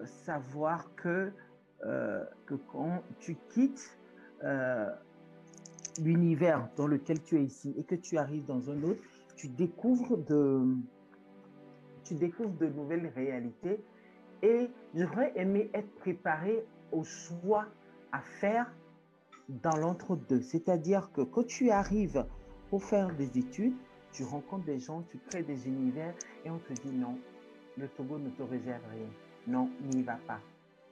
euh, savoir que, euh, que quand tu quittes l'univers dans lequel tu es ici et que tu arrives dans un autre, tu découvres de, tu découvres de nouvelles réalités. Et j'aurais aimé être préparé au choix à faire dans l'entre-deux. C'est-à-dire que quand tu arrives pour faire des études, tu rencontres des gens, tu crées des univers et on te dit non, le Togo ne te réserve rien. Non, n'y va pas.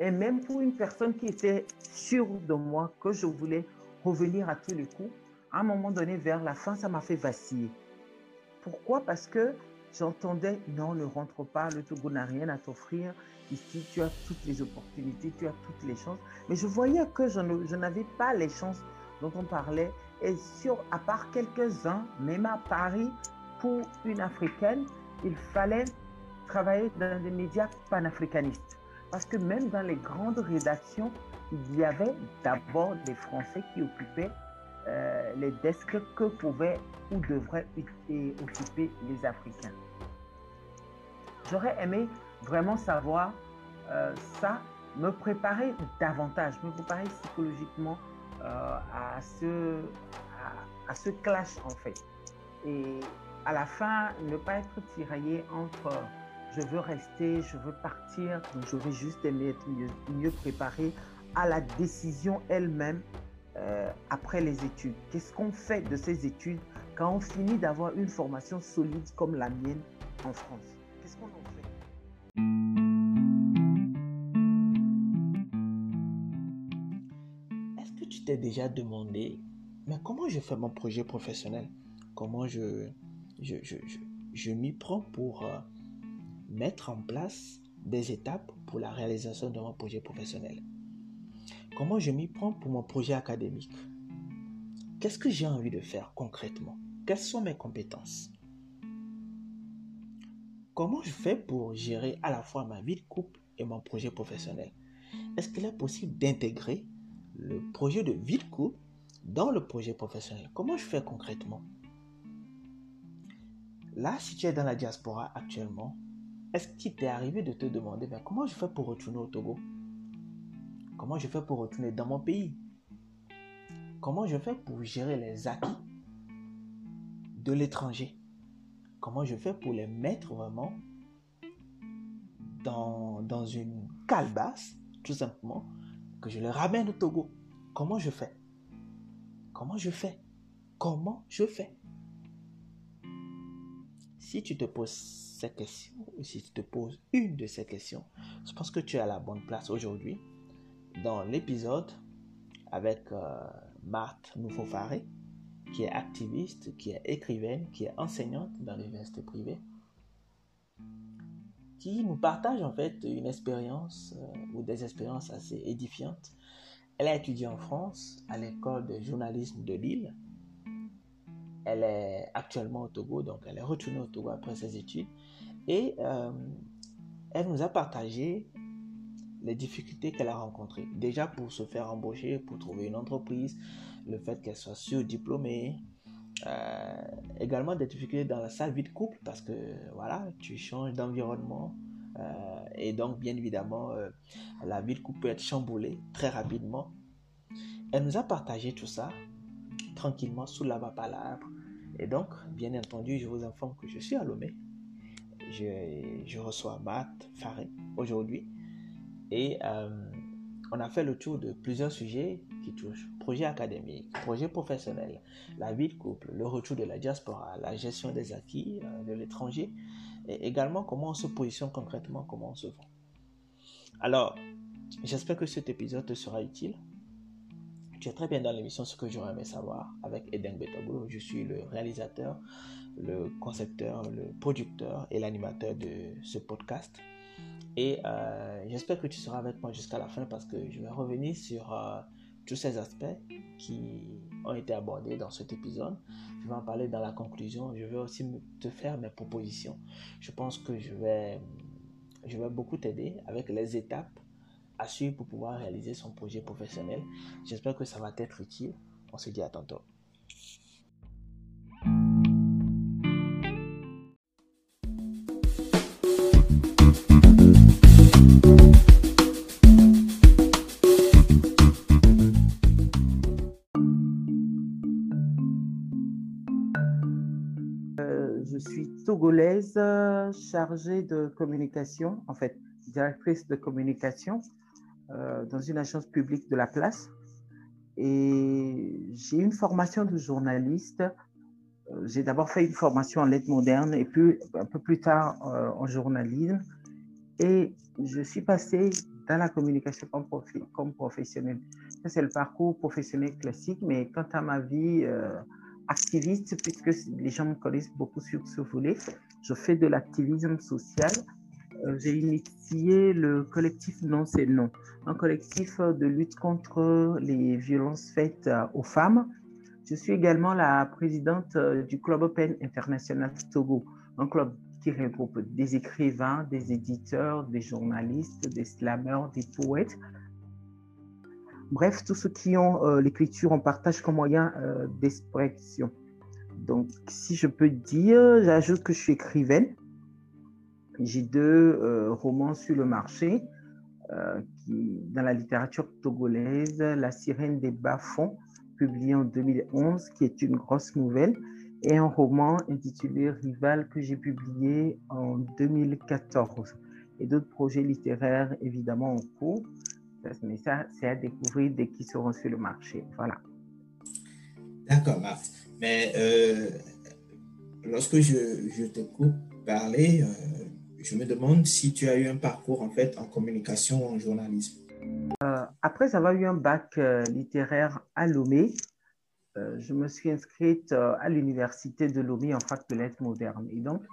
Et même pour une personne qui était sûre de moi que je voulais revenir à tous les coups, à un moment donné, vers la fin, ça m'a fait vaciller. Pourquoi? Parce que j'entendais non, ne rentre pas, le Togo n'a rien à t'offrir. Ici, tu as toutes les opportunités, tu as toutes les chances. Mais je voyais que je n'avais pas les chances dont on parlait. Et sur, à part quelques-uns, même à Paris, pour une africaine, il fallait travailler dans des médias panafricanistes. Parce que même dans les grandes rédactions, il y avait d'abord des Français qui occupaient euh, les desks que pouvaient ou devraient occuper les Africains. J'aurais aimé vraiment savoir euh, ça, me préparer davantage, me préparer psychologiquement euh, à, ce, à, ce clash en fait. Et à la fin, ne pas être tiraillé entre je veux rester, je veux partir, donc j'aurais juste aimé être mieux, mieux préparé à la décision elle-même euh, après les études. Qu'est-ce qu'on fait de ces études quand on finit d'avoir une formation solide comme la mienne en France? Qu'est-ce qu'on en fait? Est-ce que tu t'es déjà demandé, mais comment je fais mon projet professionnel? Comment je, je, je, je, m'y prends pour euh, mettre en place des étapes pour la réalisation de mon projet professionnel. Comment je m'y prends pour mon projet académique? Qu'est-ce que j'ai envie de faire concrètement? Quelles sont mes compétences? Comment je fais pour gérer à la fois ma vie de couple et mon projet professionnel? Est-ce qu'il est possible d'intégrer le projet de vie de couple dans le projet professionnel? Comment je fais concrètement? Là, si tu es dans la diaspora actuellement, est-ce qu'il t'est arrivé de te demander ben, comment je fais pour retourner au Togo? Comment je fais pour retourner dans mon pays? Comment je fais pour gérer les acquis de l'étranger? Comment je fais pour les mettre vraiment dans, dans une calebasse, tout simplement, que je les ramène au Togo? Comment je fais? Comment je fais? Comment je fais? Si tu te poses cette question, ou si tu te poses une de ces questions, je pense que tu es à la bonne place aujourd'hui dans l'épisode avec euh, Marthe Nouveau-Faré, qui est activiste, qui est écrivaine, qui est enseignante dans l'université privée, qui nous partage en fait une expérience euh, ou des expériences assez édifiantes. Elle a étudié en France à l'école de journalisme de Lille. Elle est actuellement au Togo, donc elle est retournée au Togo après ses études. Et euh, elle nous a partagé les difficultés qu'elle a rencontrées. Déjà pour se faire embaucher, pour trouver une entreprise, le fait qu'elle soit surdiplômée, euh, également des difficultés dans sa vie de couple parce que voilà, tu changes d'environnement euh, et donc bien évidemment euh, la vie de couple peut être chamboulée très rapidement. Elle nous a partagé tout ça tranquillement sous la l'arbre et donc bien entendu je vous informe que je suis à Lomé. Je, reçois Matt Faré aujourd'hui et euh, on a fait le tour de plusieurs sujets qui touchent projet académique, projet professionnel, la vie de couple, le retour de la diaspora, la gestion des acquis euh, de l'étranger, et également comment on se positionne concrètement, comment on se vend. Alors, j'espère que cet épisode te sera utile. Tu es très bien dans l'émission Ce que j'aurais aimé savoir avec Eden. Je suis le réalisateur, le concepteur, le producteur et l'animateur de ce podcast. Et euh, j'espère que tu seras avec moi jusqu'à la fin parce que je vais revenir sur euh, tous ces aspects qui ont été abordés dans cet épisode. Je vais en parler dans la conclusion. Je vais aussi te faire mes propositions. Je pense que je vais, je vais beaucoup t'aider avec les étapes à suivre pour pouvoir réaliser son projet professionnel. J'espère que ça va t'être utile. On se dit à tantôt. Euh, je suis togolaise euh, chargée de communication, en fait, directrice de communication dans une agence publique de la place. Et j'ai une formation de journaliste. J'ai d'abord fait une formation en lettres modernes et puis un peu plus tard en journalisme. Et je suis passée dans la communication comme, comme professionnel. Ça, c'est le parcours professionnel classique, mais quant à ma vie euh, activiste, puisque les gens me connaissent beaucoup sur ce volet, je fais de l'activisme social. Euh, j'ai initié le collectif Non, c'est non, un collectif de lutte contre les violences faites aux femmes. Je suis également la présidente euh, du Club Open International Togo, un club qui regroupe des écrivains, des éditeurs, des journalistes, des slammers, des poètes. Bref, tous ceux qui ont euh, l'écriture en partage comme moyen euh, d'expression. Donc, si je peux dire, j'ajoute que je suis écrivaine. J'ai deux euh, romans sur le marché qui, dans la littérature togolaise, La sirène des bas-fonds, publié en 2011, qui est une grosse nouvelle, et un roman intitulé Rival que j'ai publié en 2014 et d'autres projets littéraires évidemment en cours. Mais ça, c'est à découvrir dès qu'ils seront sur le marché. Voilà. D'accord, Marthe. Mais euh, lorsque je, je t'écoute parler, euh, je me demande si tu as eu un parcours en fait en communication ou en journalisme. Euh, après avoir eu un bac littéraire à Lomé, euh, je me suis inscrite euh, à l'université de Lomé en fac de lettres modernes. Et donc,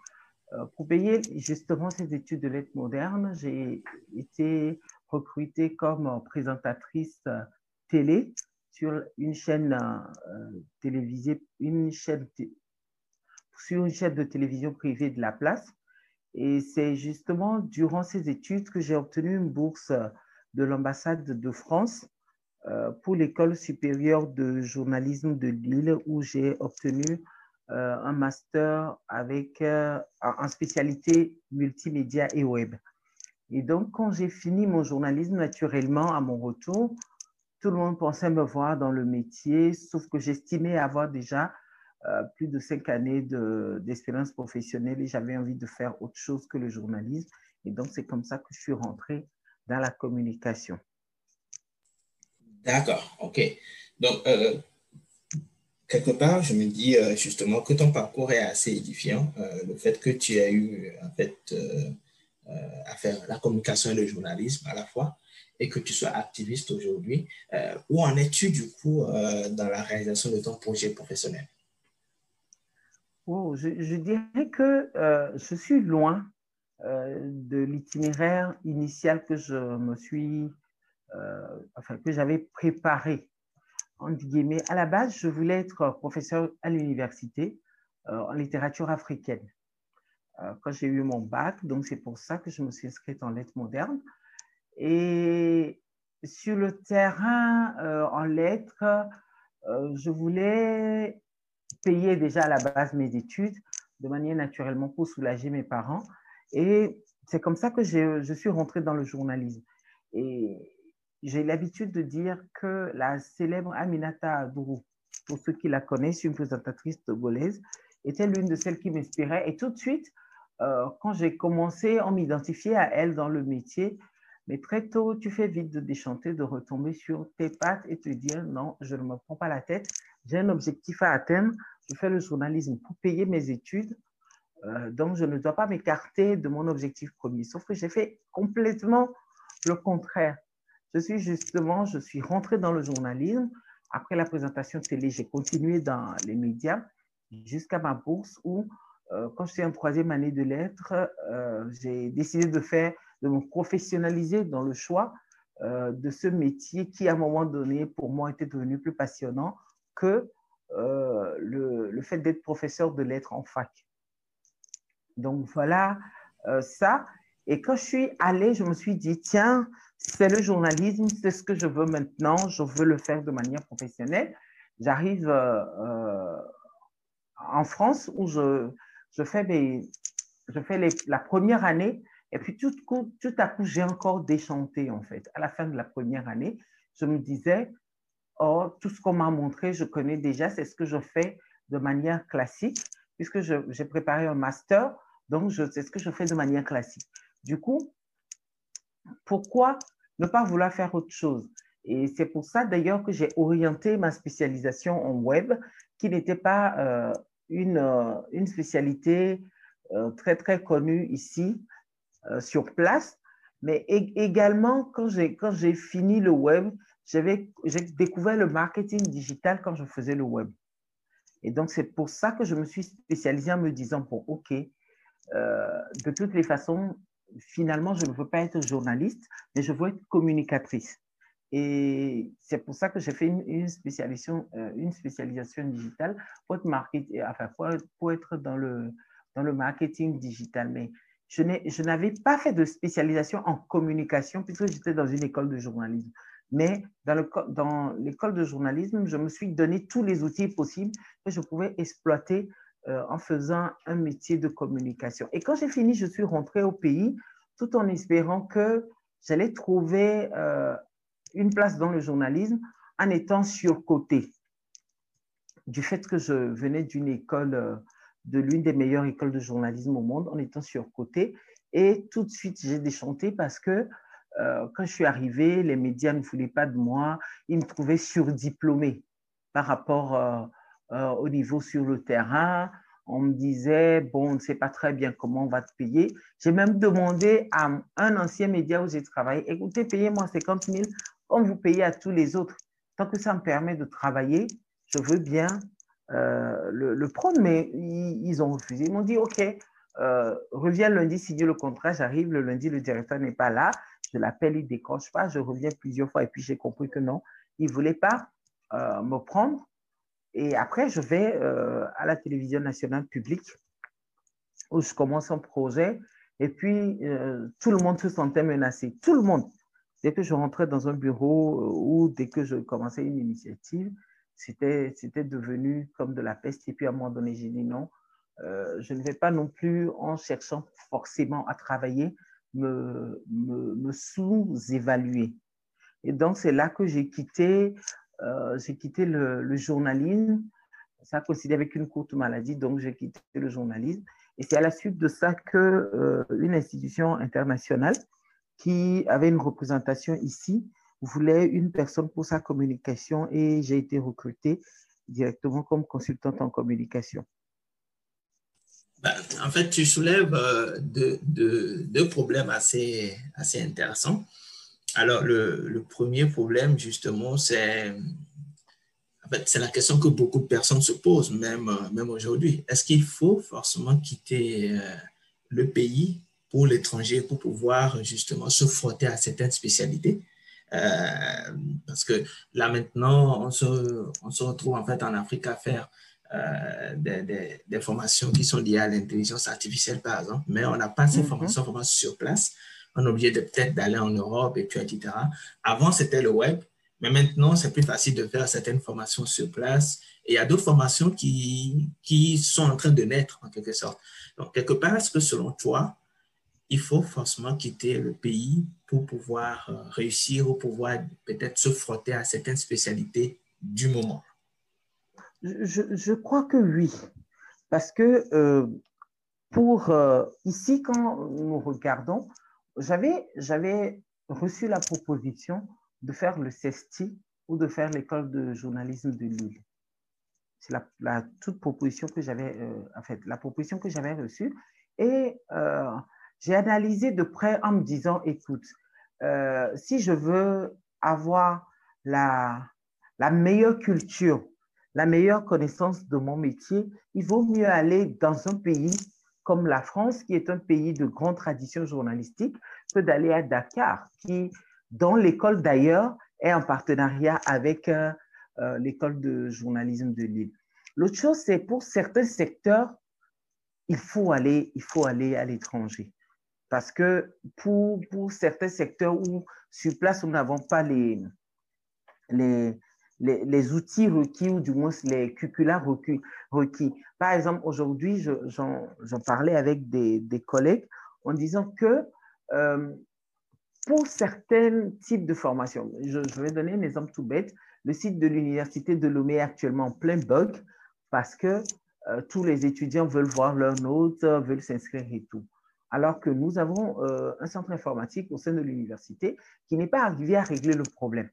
euh, pour payer justement ces études de lettres modernes, j'ai été recrutée comme présentatrice télé sur une chaîne télévisée, une chaîne sur une chaîne de télévision privée de la place. Et c'est justement durant ces études que j'ai obtenu une bourse de l'ambassade de France euh, pour l'école supérieure de journalisme de Lille où j'ai obtenu euh, un master avec euh, en spécialité multimédia et web. Et donc, quand j'ai fini mon journalisme, naturellement, à mon retour, tout le monde pensait me voir dans le métier, sauf que j'estimais avoir déjà plus de cinq années d'expérience professionnelle et j'avais envie de faire autre chose que le journalisme. Et donc, c'est comme ça que je suis rentrée dans la communication. D'accord, ok. Donc, euh, quelque part, je me dis euh, justement que ton parcours est assez édifiant. Euh, le fait que tu as eu, à faire la communication et le journalisme à la fois, et que tu sois activiste aujourd'hui. où en es-tu, du coup, dans la réalisation de ton projet professionnel? Je, dirais que je suis loin de l'itinéraire initial que je me suis euh, enfin, que j'avais préparé. En guillemets, à la base, je voulais être professeur à l'université euh, en littérature africaine. Euh, quand j'ai eu mon bac, donc c'est pour ça que je me suis inscrite en lettres modernes. Et sur le terrain en lettres, je voulais payer déjà à la base mes études de manière naturellement pour soulager mes parents. Et c'est comme ça que je suis rentrée dans le journalisme. Et j'ai l'habitude de dire que la célèbre Aminata Adourou, pour ceux qui la connaissent, une présentatrice togolaise, était l'une de celles qui m'inspirait. Et tout de suite, euh, quand j'ai commencé, on m'identifiait à elle dans le métier. Mais très tôt, tu fais vite de déchanter, de retomber sur tes pattes et te dire non, je ne me prends pas la tête. J'ai un objectif à atteindre. Je fais le journalisme pour payer mes études. Euh, donc, je ne dois pas m'écarter de mon objectif premier. Sauf que j'ai fait complètement le contraire. Je suis justement, je suis rentrée dans le journalisme. Après la présentation télé, j'ai continué dans les médias jusqu'à ma bourse où, euh, quand j'étais en troisième année de lettres, euh, j'ai décidé de faire, de me professionnaliser dans le choix euh, de ce métier qui, à un moment donné, pour moi, était devenu plus passionnant que le, le, fait d'être professeur de lettres en fac. Donc voilà ça. Et quand je suis allée, je me suis dit, tiens, c'est le journalisme, c'est ce que je veux maintenant, je veux le faire de manière professionnelle. J'arrive euh, euh, en France où je, je fais, je fais la première année et puis tout, tout à coup, j'ai encore déchanté en fait. À la fin de la première année, je me disais, oh, tout ce qu'on m'a montré, je connais déjà, c'est ce que je fais de manière classique puisque j'ai préparé un master Donc, c'est ce que je fais de manière classique. Du coup, pourquoi ne pas vouloir faire autre chose? Et c'est pour ça d'ailleurs que j'ai orienté ma spécialisation en web, qui n'était pas euh, une, euh, une spécialité euh, très, très connue ici, sur place. Mais également, quand j'ai fini le web, j'ai découvert le marketing digital quand je faisais le web. Et donc, c'est pour ça que je me suis spécialisée en me disant, bon, OK, de toutes les façons, finalement, je ne veux pas être journaliste, mais je veux être communicatrice. Et c'est pour ça que j'ai fait une, spécialisation, euh, une spécialisation digitale pour être, enfin, pour, être dans, le, dans le marketing digital. Mais je n'avais pas fait de spécialisation en communication puisque j'étais dans une école de journalisme. Mais dans l'école de journalisme, je me suis donné tous les outils possibles que je pouvais exploiter euh, en faisant un métier de communication. Et quand j'ai fini, je suis rentrée au pays tout en espérant que j'allais trouver euh, une place dans le journalisme en étant surcotée. Du fait que je venais d'une école, euh, de l'une des meilleures écoles de journalisme au monde, en étant surcotée. Et tout de suite, j'ai déchanté parce que quand je suis arrivée, les médias ne voulaient pas de moi. Ils me trouvaient surdiplômée par rapport euh, au niveau sur le terrain. On me disait, bon, on ne sait pas très bien comment on va te payer. J'ai même demandé à un ancien média où j'ai travaillé, écoutez, payez-moi 50 000 comme vous payez à tous les autres. Tant que ça me permet de travailler, je veux bien euh, le, prendre, mais ils, ont refusé. Ils m'ont dit, OK, euh, reviens lundi, si Dieu le contrat, j'arrive le lundi, le directeur n'est pas là, je l'appelle, il ne décroche pas, je reviens plusieurs fois et puis j'ai compris que non, il ne voulait pas me prendre. Et après, je vais euh, à la télévision nationale publique où je commence un projet. Et puis, euh, tout le monde se sentait menacé. Tout le monde. Dès que je rentrais dans un bureau euh, ou dès que je commençais une initiative, c'était devenu comme de la peste. Et puis, à un moment donné, j'ai dit non, je ne vais pas non plus, en cherchant forcément à travailler, me, sous-évaluer. Et donc, c'est là que j'ai quitté euh, quitté le, journalisme. Ça a coïncidé avec une courte maladie, donc j'ai quitté le journalisme. Et c'est à la suite de ça que euh, une institution internationale qui avait une représentation ici voulait une personne pour sa communication et j'ai été recrutée directement comme consultante en communication. Ben, en fait, tu soulèves euh, deux, deux, problèmes assez, assez intéressants. Alors, le, premier problème, justement, c'est la question que beaucoup de personnes se posent, même, même aujourd'hui. Est-ce qu'il faut forcément quitter euh, le pays pour l'étranger pour pouvoir justement se frotter à certaines spécialités? Euh, parce que là maintenant, on se, on se, retrouve en fait en Afrique à faire euh, des, des, formations qui sont liées à l'intelligence artificielle, par exemple, mais on n'a pas ces mm-hmm. formations vraiment sur place on est obligé de peut-être d'aller en Europe et puis, etc. Avant, c'était le web, mais maintenant, c'est plus facile de faire certaines formations sur place. Et il y a d'autres formations qui, qui sont en train de naître, en quelque sorte. Donc, quelque part, est-ce que selon toi, il faut forcément quitter le pays pour pouvoir euh, réussir ou pouvoir peut-être se frotter à certaines spécialités du moment? Je, crois que oui. Parce que euh, pour euh, ici, quand nous regardons, j'avais reçu la proposition de faire le CESTI ou de faire l'école de journalisme de Lille. C'est la, toute proposition que j'avais, euh, en fait, la proposition que j'avais reçue. Et j'ai analysé de près en me disant, écoute, si je veux avoir la, la meilleure culture, la meilleure connaissance de mon métier, il vaut mieux aller dans un pays comme la France, qui est un pays de grande tradition journalistique, que d'aller à Dakar, qui, dont l'école d'ailleurs, est en partenariat avec euh, euh, l'école de journalisme de Lille. L'autre chose, c'est pour certains secteurs, il faut aller, il faut aller à l'étranger. Parce que pour, pour certains secteurs où sur place, nous n'avons pas les, les, les, outils requis ou du moins les curricula requis. Par exemple, aujourd'hui, j'en parlais avec des, collègues en disant que euh, pour certains types de formations, je, vais donner un exemple tout bête, le site de l'université de Lomé est actuellement en plein bug parce que euh, tous les étudiants veulent voir leurs notes, veulent s'inscrire et tout. Alors que nous avons euh, un centre informatique au sein de l'université qui n'est pas arrivé à régler le problème.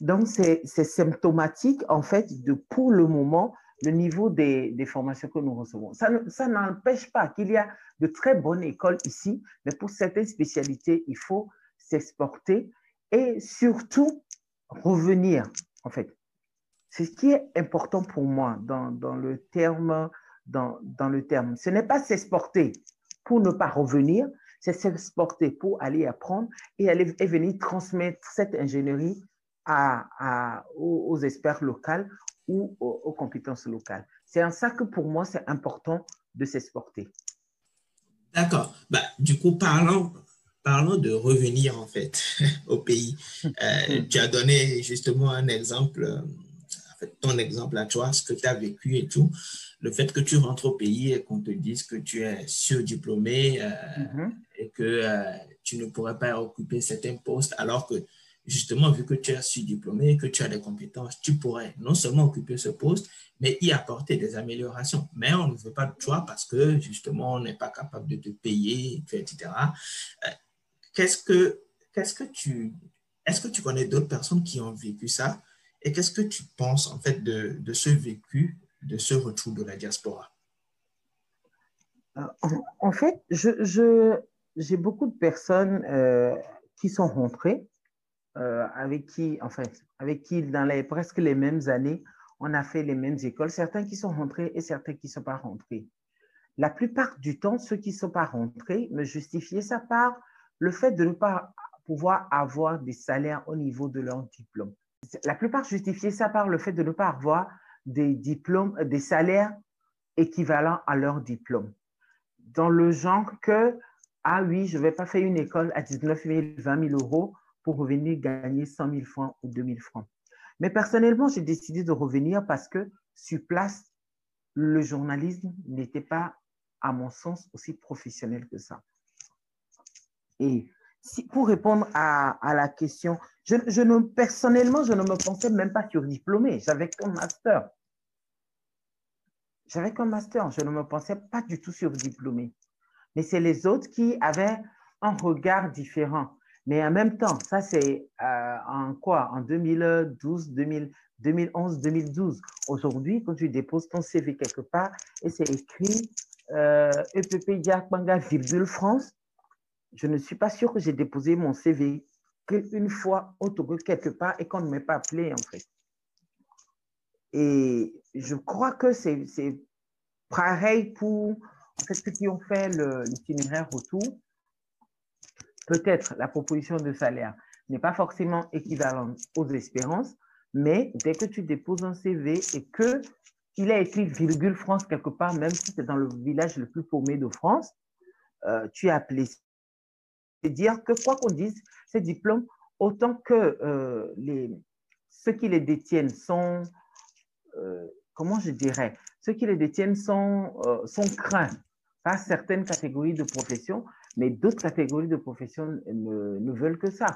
Donc, c'est symptomatique, en fait, de pour le moment, le niveau des, des formations que nous recevons. Ça, n'empêche pas qu'il y a de très bonnes écoles ici, mais pour certaines spécialités, il faut s'exporter et surtout revenir, en fait. C'est ce qui est important pour moi dans, dans le terme. Dans, dans le terme. Ce n'est pas s'exporter pour ne pas revenir, c'est s'exporter pour aller apprendre et, aller, et venir transmettre cette ingénierie à, à, aux, experts locaux ou aux, aux compétences locales. C'est en ça que pour moi, c'est important de s'exporter. D'accord. Bah, du coup, parlons, parlons de revenir en fait au pays. Euh, tu as donné justement un exemple, euh, en fait, ton exemple à toi, ce que tu as vécu et tout. Le fait que tu rentres au pays et qu'on te dise que tu es surdiplômé euh, mm-hmm. et que euh, tu ne pourrais pas occuper certains postes alors que justement, vu que tu es surdiplômé, que tu as des compétences, tu pourrais non seulement occuper ce poste, mais y apporter des améliorations. Mais on ne veut pas de toi parce que justement, on n'est pas capable de te payer, etc. Euh, qu'est-ce que, qu'est-ce que tu, est-ce que tu connais d'autres personnes qui ont vécu ça? Et qu'est-ce que tu penses en fait de, de ce vécu, de ce retour de la diaspora? Euh, en fait, je, je, j'ai beaucoup de personnes euh, qui sont rentrées euh, avec qui, en fait, avec qui dans les, presque les mêmes années, on a fait les mêmes écoles, certains qui sont rentrés et certains qui ne sont pas rentrés. La plupart du temps, ceux qui ne sont pas rentrés me justifiaient ça par le fait de ne pas pouvoir avoir des salaires au niveau de leur diplôme. La plupart justifiaient ça par le fait de ne pas avoir des diplômes, des salaires équivalents à leur diplôme. Dans le genre que, ah oui, je ne vais pas faire une école à 19 000, 20 000 euros pour revenir gagner 100 000 francs ou 2 000 francs. Mais personnellement, j'ai décidé de revenir parce que sur place, le journalisme n'était pas, à mon sens, aussi professionnel que ça. Et si, pour répondre à, la question, je, je, ne, personnellement, je ne me pensais même pas surdiplômé. J'avais qu'un master. J'avais qu'un master. Je ne me pensais pas du tout surdiplômé. Mais c'est les autres qui avaient un regard différent. Mais en même temps, ça c'est euh, en quoi? En 2012, 2011, 2012. Aujourd'hui, quand tu déposes ton CV quelque part et c'est écrit euh, EPP Yakbanga, virgule France, je ne suis pas sûr que j'ai déposé mon CV qu'une fois autour quelque part et qu'on ne m'ait pas appelé en fait. Et je crois que c'est pareil pour ceux qui ont fait l'itinéraire retour peut-être la proposition de salaire n'est pas forcément équivalente aux espérances, mais dès que tu déposes un CV et que il a écrit virgule France quelque part, même si c'est dans le village le plus paumé de France, euh, tu es appelé. C'est dire que quoi qu'on dise, ces diplômes, autant que euh, ceux qui les détiennent sont, euh, comment je dirais, ceux qui les détiennent sont, euh, sont craints par certaines catégories de professions, mais d'autres catégories de professions ne, veulent que ça.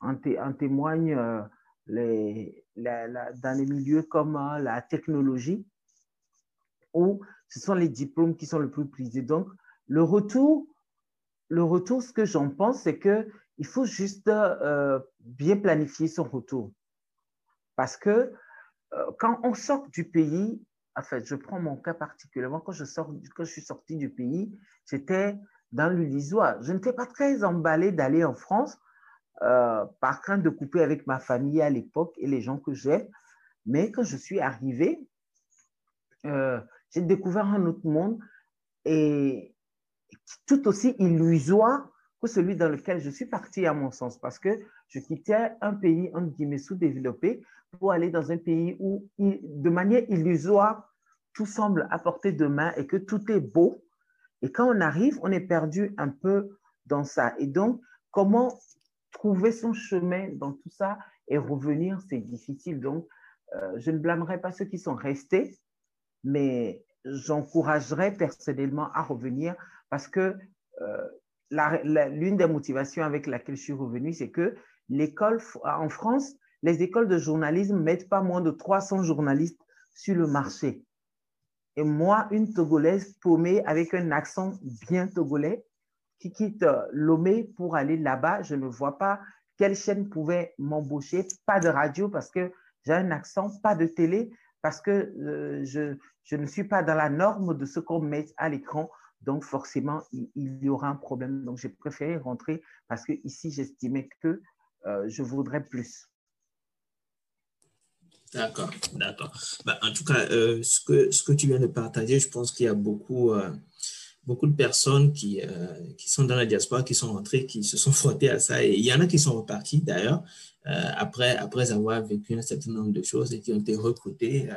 En, té, en témoigne euh, les, dans les milieux comme euh, la technologie, où ce sont les diplômes qui sont le plus prisés. Donc, le retour, le retour ce que j'en pense, c'est qu'il faut juste euh, bien planifier son retour. Parce que quand on sort du pays, en fait, je prends mon cas particulièrement, quand je, sors, quand je suis sorti du pays, j'étais dans le Lisois. Je n'étais pas très emballée d'aller en France euh, par crainte de couper avec ma famille à l'époque et les gens que j'aime. Mais quand je suis arrivée, euh, j'ai découvert un autre monde et tout aussi illusoire que celui dans lequel je suis partie, à mon sens, parce que je quittais un pays, entre guillemets, sous-développé pour aller dans un pays où, de manière illusoire, tout semble à portée de main et que tout est beau, et quand on arrive, on est perdu un peu dans ça. Et donc, comment trouver son chemin dans tout ça et revenir, c'est difficile. Donc, euh, je ne blâmerai pas ceux qui sont restés, mais j'encouragerais personnellement à revenir parce que euh, l'une des motivations avec laquelle je suis revenue, c'est que l'école, en France, les écoles de journalisme mettent pas moins de 300 journalistes sur le marché. Et moi, une Togolaise paumée avec un accent bien togolais qui quitte euh, Lomé pour aller là-bas, je ne vois pas quelle chaîne pouvait m'embaucher. Pas de radio parce que j'ai un accent, pas de télé parce que euh, je, je, ne suis pas dans la norme de ce qu'on met à l'écran. Donc, forcément, il, y aura un problème. Donc, j'ai préféré rentrer parce que ici, j'estimais que euh, je voudrais plus. D'accord, d'accord. Bah, en tout cas, euh, ce, que, ce que tu viens de partager, je pense qu'il y a beaucoup, euh, beaucoup de personnes qui, qui sont dans la diaspora, qui sont rentrées, qui se sont frottées à ça. Et il y en a qui sont repartis d'ailleurs, après, après avoir vécu un certain nombre de choses et qui ont été recrutés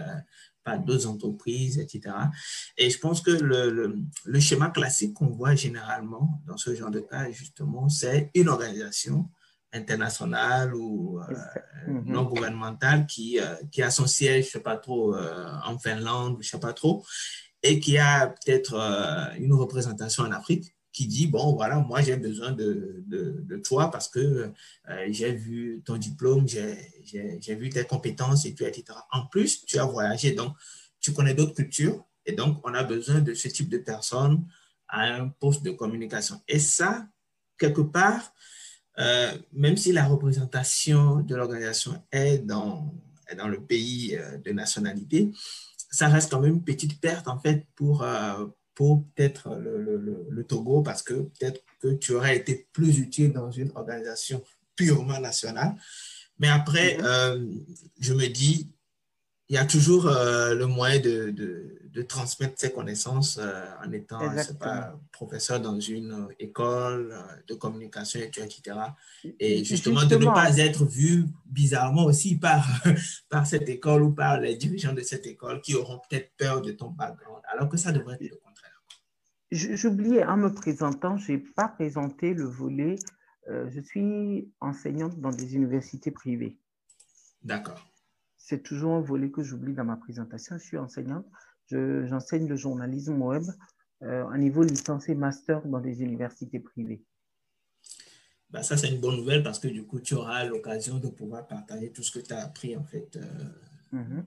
par d'autres entreprises, etc. Et je pense que le, le schéma classique qu'on voit généralement dans ce genre de cas, justement, c'est une organisation internationale ou euh, mm-hmm. non gouvernementale qui, euh, qui a son siège, je ne sais pas trop, euh, en Finlande, je ne sais pas trop, et qui a peut-être une représentation en Afrique qui dit, bon, voilà, moi j'ai besoin de, de, de, toi parce que j'ai vu ton diplôme, j'ai vu tes compétences, et etc. En plus, tu as voyagé, donc tu connais d'autres cultures, et donc on a besoin de ce type de personnes à un poste de communication. Et ça, quelque part, euh, même si la représentation de l'organisation est dans, dans le pays euh, de nationalité, ça reste quand même une petite perte en fait pour, euh, pour peut-être le, le, Togo parce que peut-être que tu aurais été plus utile dans une organisation purement nationale. Mais après, mm-hmm. je me dis, il y a toujours le moyen de, de, de transmettre ses connaissances euh, en étant pas, professeur dans une euh, école euh, de communication, etc. Et justement, de ne pas être vu bizarrement aussi par, par cette école ou par les dirigeants de cette école qui auront peut-être peur de ton background, alors que ça devrait être le contraire. J'oubliais, en me présentant, je n'ai pas présenté le volet. je suis enseignante dans des universités privées. D'accord. C'est toujours un volet que j'oublie dans ma présentation. Je suis enseignante j'enseigne le journalisme web euh, à niveau licence et master dans des universités privées. Bah, ça, c'est une bonne nouvelle parce que du coup, tu auras l'occasion de pouvoir partager tout ce que tu as appris en fait euh, mm-hmm.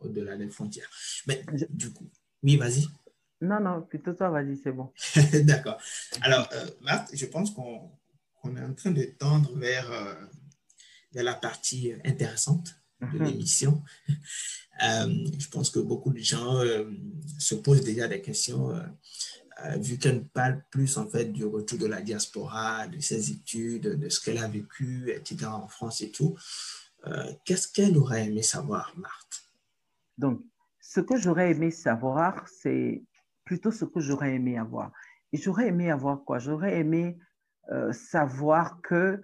au-delà des frontières. Mais du coup, oui, vas-y. Non, non, plutôt toi, vas-y, c'est bon. D'accord. Alors, euh, Marthe, je pense qu'on est en train de tendre vers, euh, vers la partie intéressante de mm-hmm. l'émission. Euh, je pense que beaucoup de gens euh, se posent déjà des questions, euh, vu qu'elle parle plus en fait du retour de la diaspora, de ses études, de ce qu'elle a vécu, etc. en France et tout. Qu'est-ce qu'elle aurait aimé savoir, Marthe? Donc, ce que j'aurais aimé savoir, c'est plutôt ce que j'aurais aimé avoir. Et j'aurais aimé avoir quoi? J'aurais aimé savoir que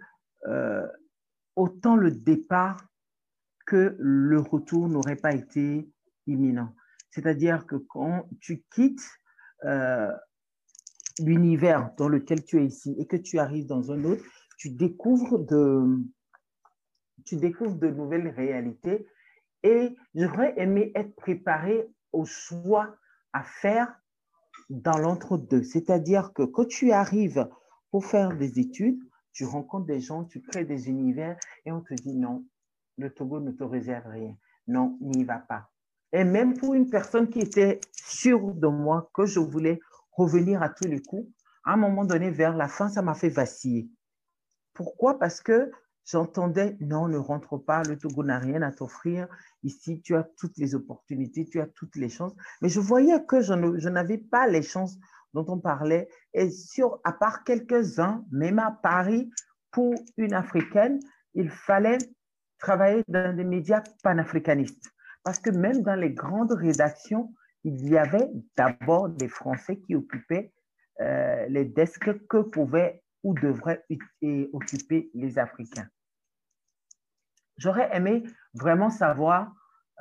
autant le départ que le retour n'aurait pas été imminent. C'est-à-dire que quand tu quittes euh, l'univers dans lequel tu es ici et que tu arrives dans un autre, tu découvres de, tu découvres de nouvelles réalités et j'aurais aimé être préparé au choix à faire dans l'entre-deux. C'est-à-dire que quand tu arrives pour faire des études, tu rencontres des gens, tu crées des univers et on te dit non, le Togo ne te réserve rien. Non, n'y va pas. Et même pour une personne qui était sûre de moi que je voulais revenir à tous les coups, à un moment donné, vers la fin, ça m'a fait vaciller. Pourquoi? Parce que j'entendais, non, ne rentre pas, le Togo n'a rien à t'offrir. Ici, tu as toutes les opportunités, tu as toutes les chances. Mais je voyais que je, n'avais pas les chances dont on parlait. Et sur, à part quelques-uns, même à Paris, pour une Africaine, il fallait travailler dans des médias panafricanistes. Parce que même dans les grandes rédactions, il y avait d'abord des Français qui occupaient euh, les desks que pouvaient ou devraient occuper les Africains. J'aurais aimé vraiment savoir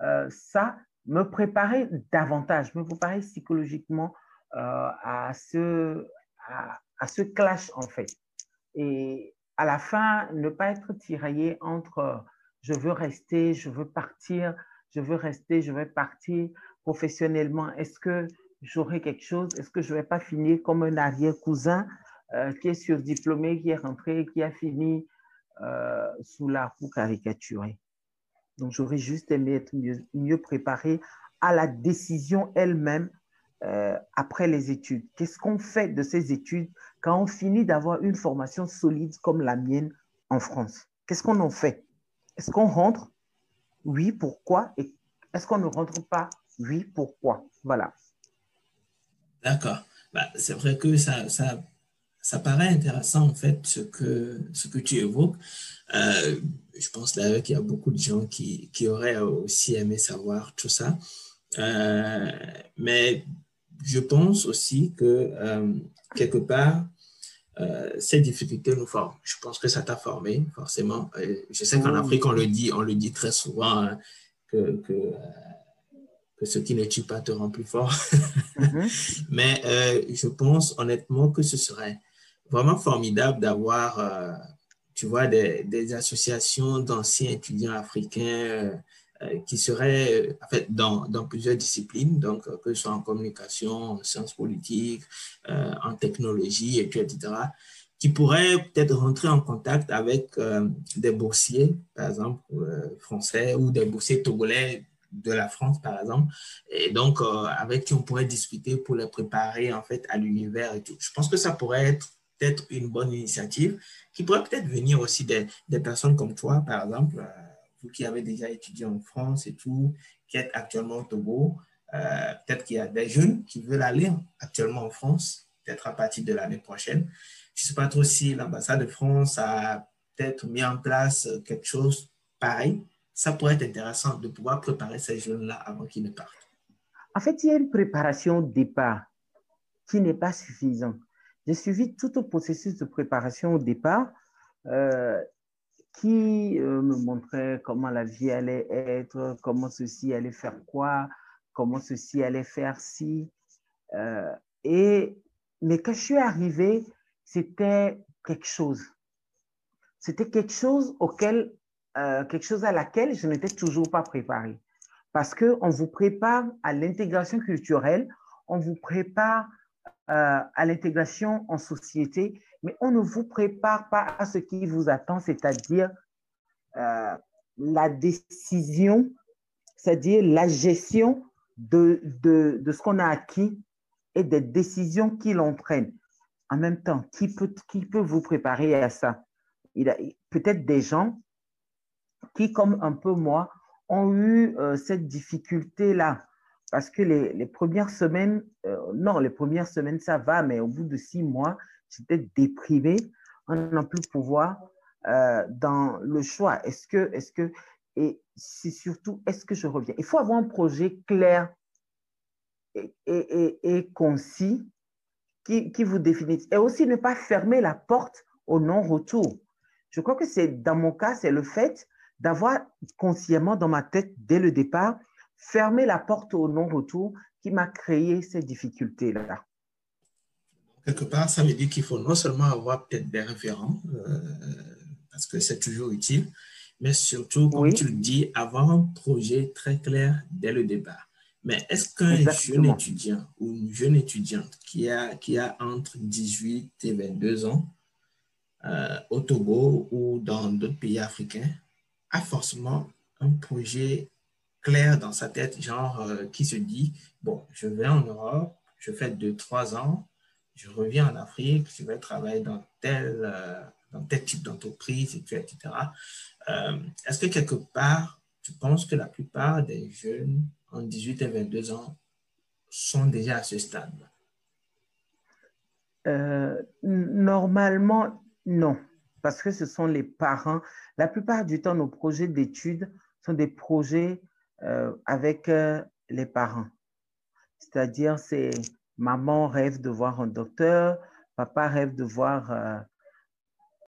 euh, ça, me préparer davantage, me préparer psychologiquement euh, à, ce, à, à, ce clash en fait. Et à la fin, ne pas être tiraillé entre je veux rester, je veux partir, je veux rester, je veux partir professionnellement. Est-ce que j'aurai quelque chose? Est-ce que je ne vais pas finir comme un arrière-cousin euh, qui est surdiplômé, qui est rentré, qui a fini euh, sous la roue caricaturée? Donc, j'aurais juste aimé être mieux, préparé à la décision elle-même euh, après les études. Qu'est-ce qu'on fait de ces études quand on finit d'avoir une formation solide comme la mienne en France? Qu'est-ce qu'on en fait? Est-ce qu'on rentre? Oui, pourquoi? Et est-ce qu'on ne rentre pas? Oui, pourquoi? Voilà. D'accord. Bah, c'est vrai que ça, ça, ça paraît intéressant, en fait, ce que, ce que tu évoques. Euh, je pense d'ailleurs qu'il y a beaucoup de gens qui, qui, auraient aussi aimé savoir tout ça. Euh, mais je pense aussi que euh, quelque part, ces difficultés nous forment. Je pense que ça t'a formé, forcément. je sais qu'en Afrique, on le dit, on le dit très souvent hein, que, que que ce qui ne tue pas te rend plus fort. Mhm. Mais euh, je pense honnêtement que ce serait vraiment formidable d'avoir, euh, tu vois, des, des associations d'anciens étudiants africains euh, qui seraient en fait, dans, dans, plusieurs disciplines, donc que ce soit en communication, en sciences politiques, en technologie, et etc., qui pourraient peut-être rentrer en contact avec des boursiers, par exemple, français, ou des boursiers togolais de la France, par exemple, et donc euh, avec qui on pourrait discuter pour les préparer en fait à l'univers et tout. Je pense que ça pourrait être peut-être une bonne initiative qui pourrait peut-être venir aussi des, des, personnes comme toi, par exemple, euh, vous qui avez déjà étudié en France et tout, qui êtes actuellement au Togo. Euh, peut-être qu'il y a des jeunes qui veulent aller actuellement en France, peut-être à partir de l'année prochaine. Je ne sais pas trop si l'ambassade de France a peut-être mis en place quelque chose pareil ça pourrait être intéressant de pouvoir préparer ces jeunes-là avant qu'ils ne partent. En fait, il y a une préparation au départ qui n'est pas suffisante. J'ai suivi tout le processus de préparation au départ euh, qui euh, me montrait comment la vie allait être, comment ceci allait faire quoi, comment ceci allait faire ci. Euh, et, mais quand je suis arrivée, c'était quelque chose. C'était quelque chose auquel euh, quelque chose à laquelle je n'étais toujours pas préparée. Parce qu'on vous prépare à l'intégration culturelle, on vous prépare à l'intégration en société, mais on ne vous prépare pas à ce qui vous attend, c'est-à-dire euh, la décision, c'est-à-dire la gestion de, de, de ce qu'on a acquis et des décisions qui l'entraînent. En même temps, qui peut, qui peut vous préparer à ça? Il a peut-être des gens qui, comme un peu moi, ont eu euh, cette difficulté-là. Parce que les, les premières semaines, euh, non, les premières semaines, ça va, mais au bout de six mois, j'étais déprimée, on n'a plus pouvoir euh, dans le choix. Est-ce que, est-ce que, et c'est surtout, est-ce que je reviens? Il faut avoir un projet clair et, concis qui, qui vous définisse. Et aussi ne pas fermer la porte au non-retour. Je crois que c'est, dans mon cas, c'est le fait d'avoir consciemment dans ma tête, dès le départ, fermé la porte au non-retour qui m'a créé ces difficultés-là. Quelque part, ça veut dire qu'il faut non seulement avoir peut-être des référents, euh, parce que c'est toujours utile, mais surtout, comme tu le dis, avoir un projet très clair dès le départ. Mais est-ce qu'un jeune étudiant ou une jeune étudiante qui a, qui a entre 18 et 22 ans euh, au Togo ou dans d'autres pays africains a forcément un projet clair dans sa tête, genre euh, qui se dit, bon, je vais en Europe, je fais deux, trois ans, je reviens en Afrique, je vais travailler dans tel, euh, dans tel type d'entreprise, etc. Euh, Est-ce que quelque part, tu penses que la plupart des jeunes en 18 et 22 ans sont déjà à ce stade euh, Normalement, non parce que ce sont les parents. La plupart du temps, nos projets d'études sont des projets avec les parents. C'est-à-dire, c'est maman rêve de voir un docteur, papa rêve de voir, euh,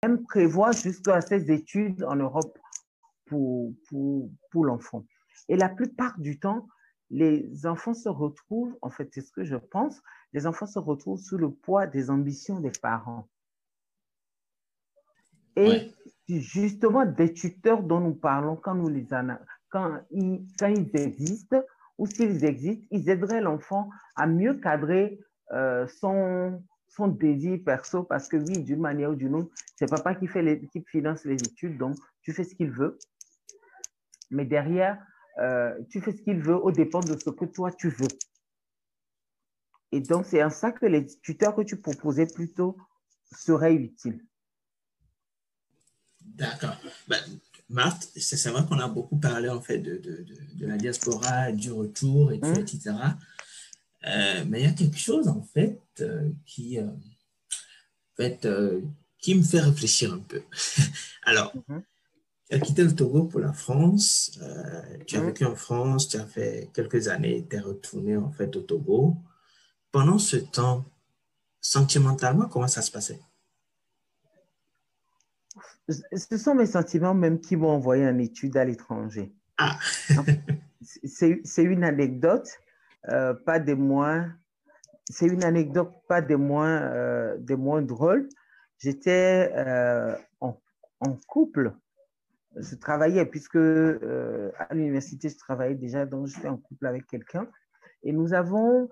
même prévoit jusqu'à ses études en Europe pour, pour, pour l'enfant. Et la plupart du temps, les enfants se retrouvent, en fait, c'est ce que je pense, les enfants se retrouvent sous le poids des ambitions des parents. Et justement, des tuteurs dont nous parlons, quand, nous les quand, ils, quand ils existent, ou s'ils existent, ils aideraient l'enfant à mieux cadrer euh, son, son désir perso, parce que oui, d'une manière ou d'une autre, c'est papa qui, fait les, qui finance les études, donc tu fais ce qu'il veut. Mais derrière, euh, tu fais ce qu'il veut au dépend de ce que toi tu veux. Et donc, c'est en ça que les tuteurs que tu proposais plutôt seraient utiles. D'accord. Ben, Marthe, c'est vrai qu'on a beaucoup parlé en fait de, de, de, la diaspora, du retour, et tout, etc. Euh, mais il y a quelque chose en fait euh, qui, en fait, qui me fait réfléchir un peu. Alors, mm-hmm. tu as quitté le Togo pour la France, tu as mm-hmm. vécu en France, tu as fait quelques années, tu es retourné en fait au Togo pendant ce temps, sentimentalement, comment ça se passait? Ce sont mes sentiments même qui m'ont envoyé en études à l'étranger. Ah. c'est une anecdote, euh, pas des moins. C'est une anecdote pas des moins, euh, des moins drôles. J'étais euh, en, en, couple. Je travaillais, puisque à l'université, je travaillais déjà, donc j'étais en couple avec quelqu'un. Et nous avons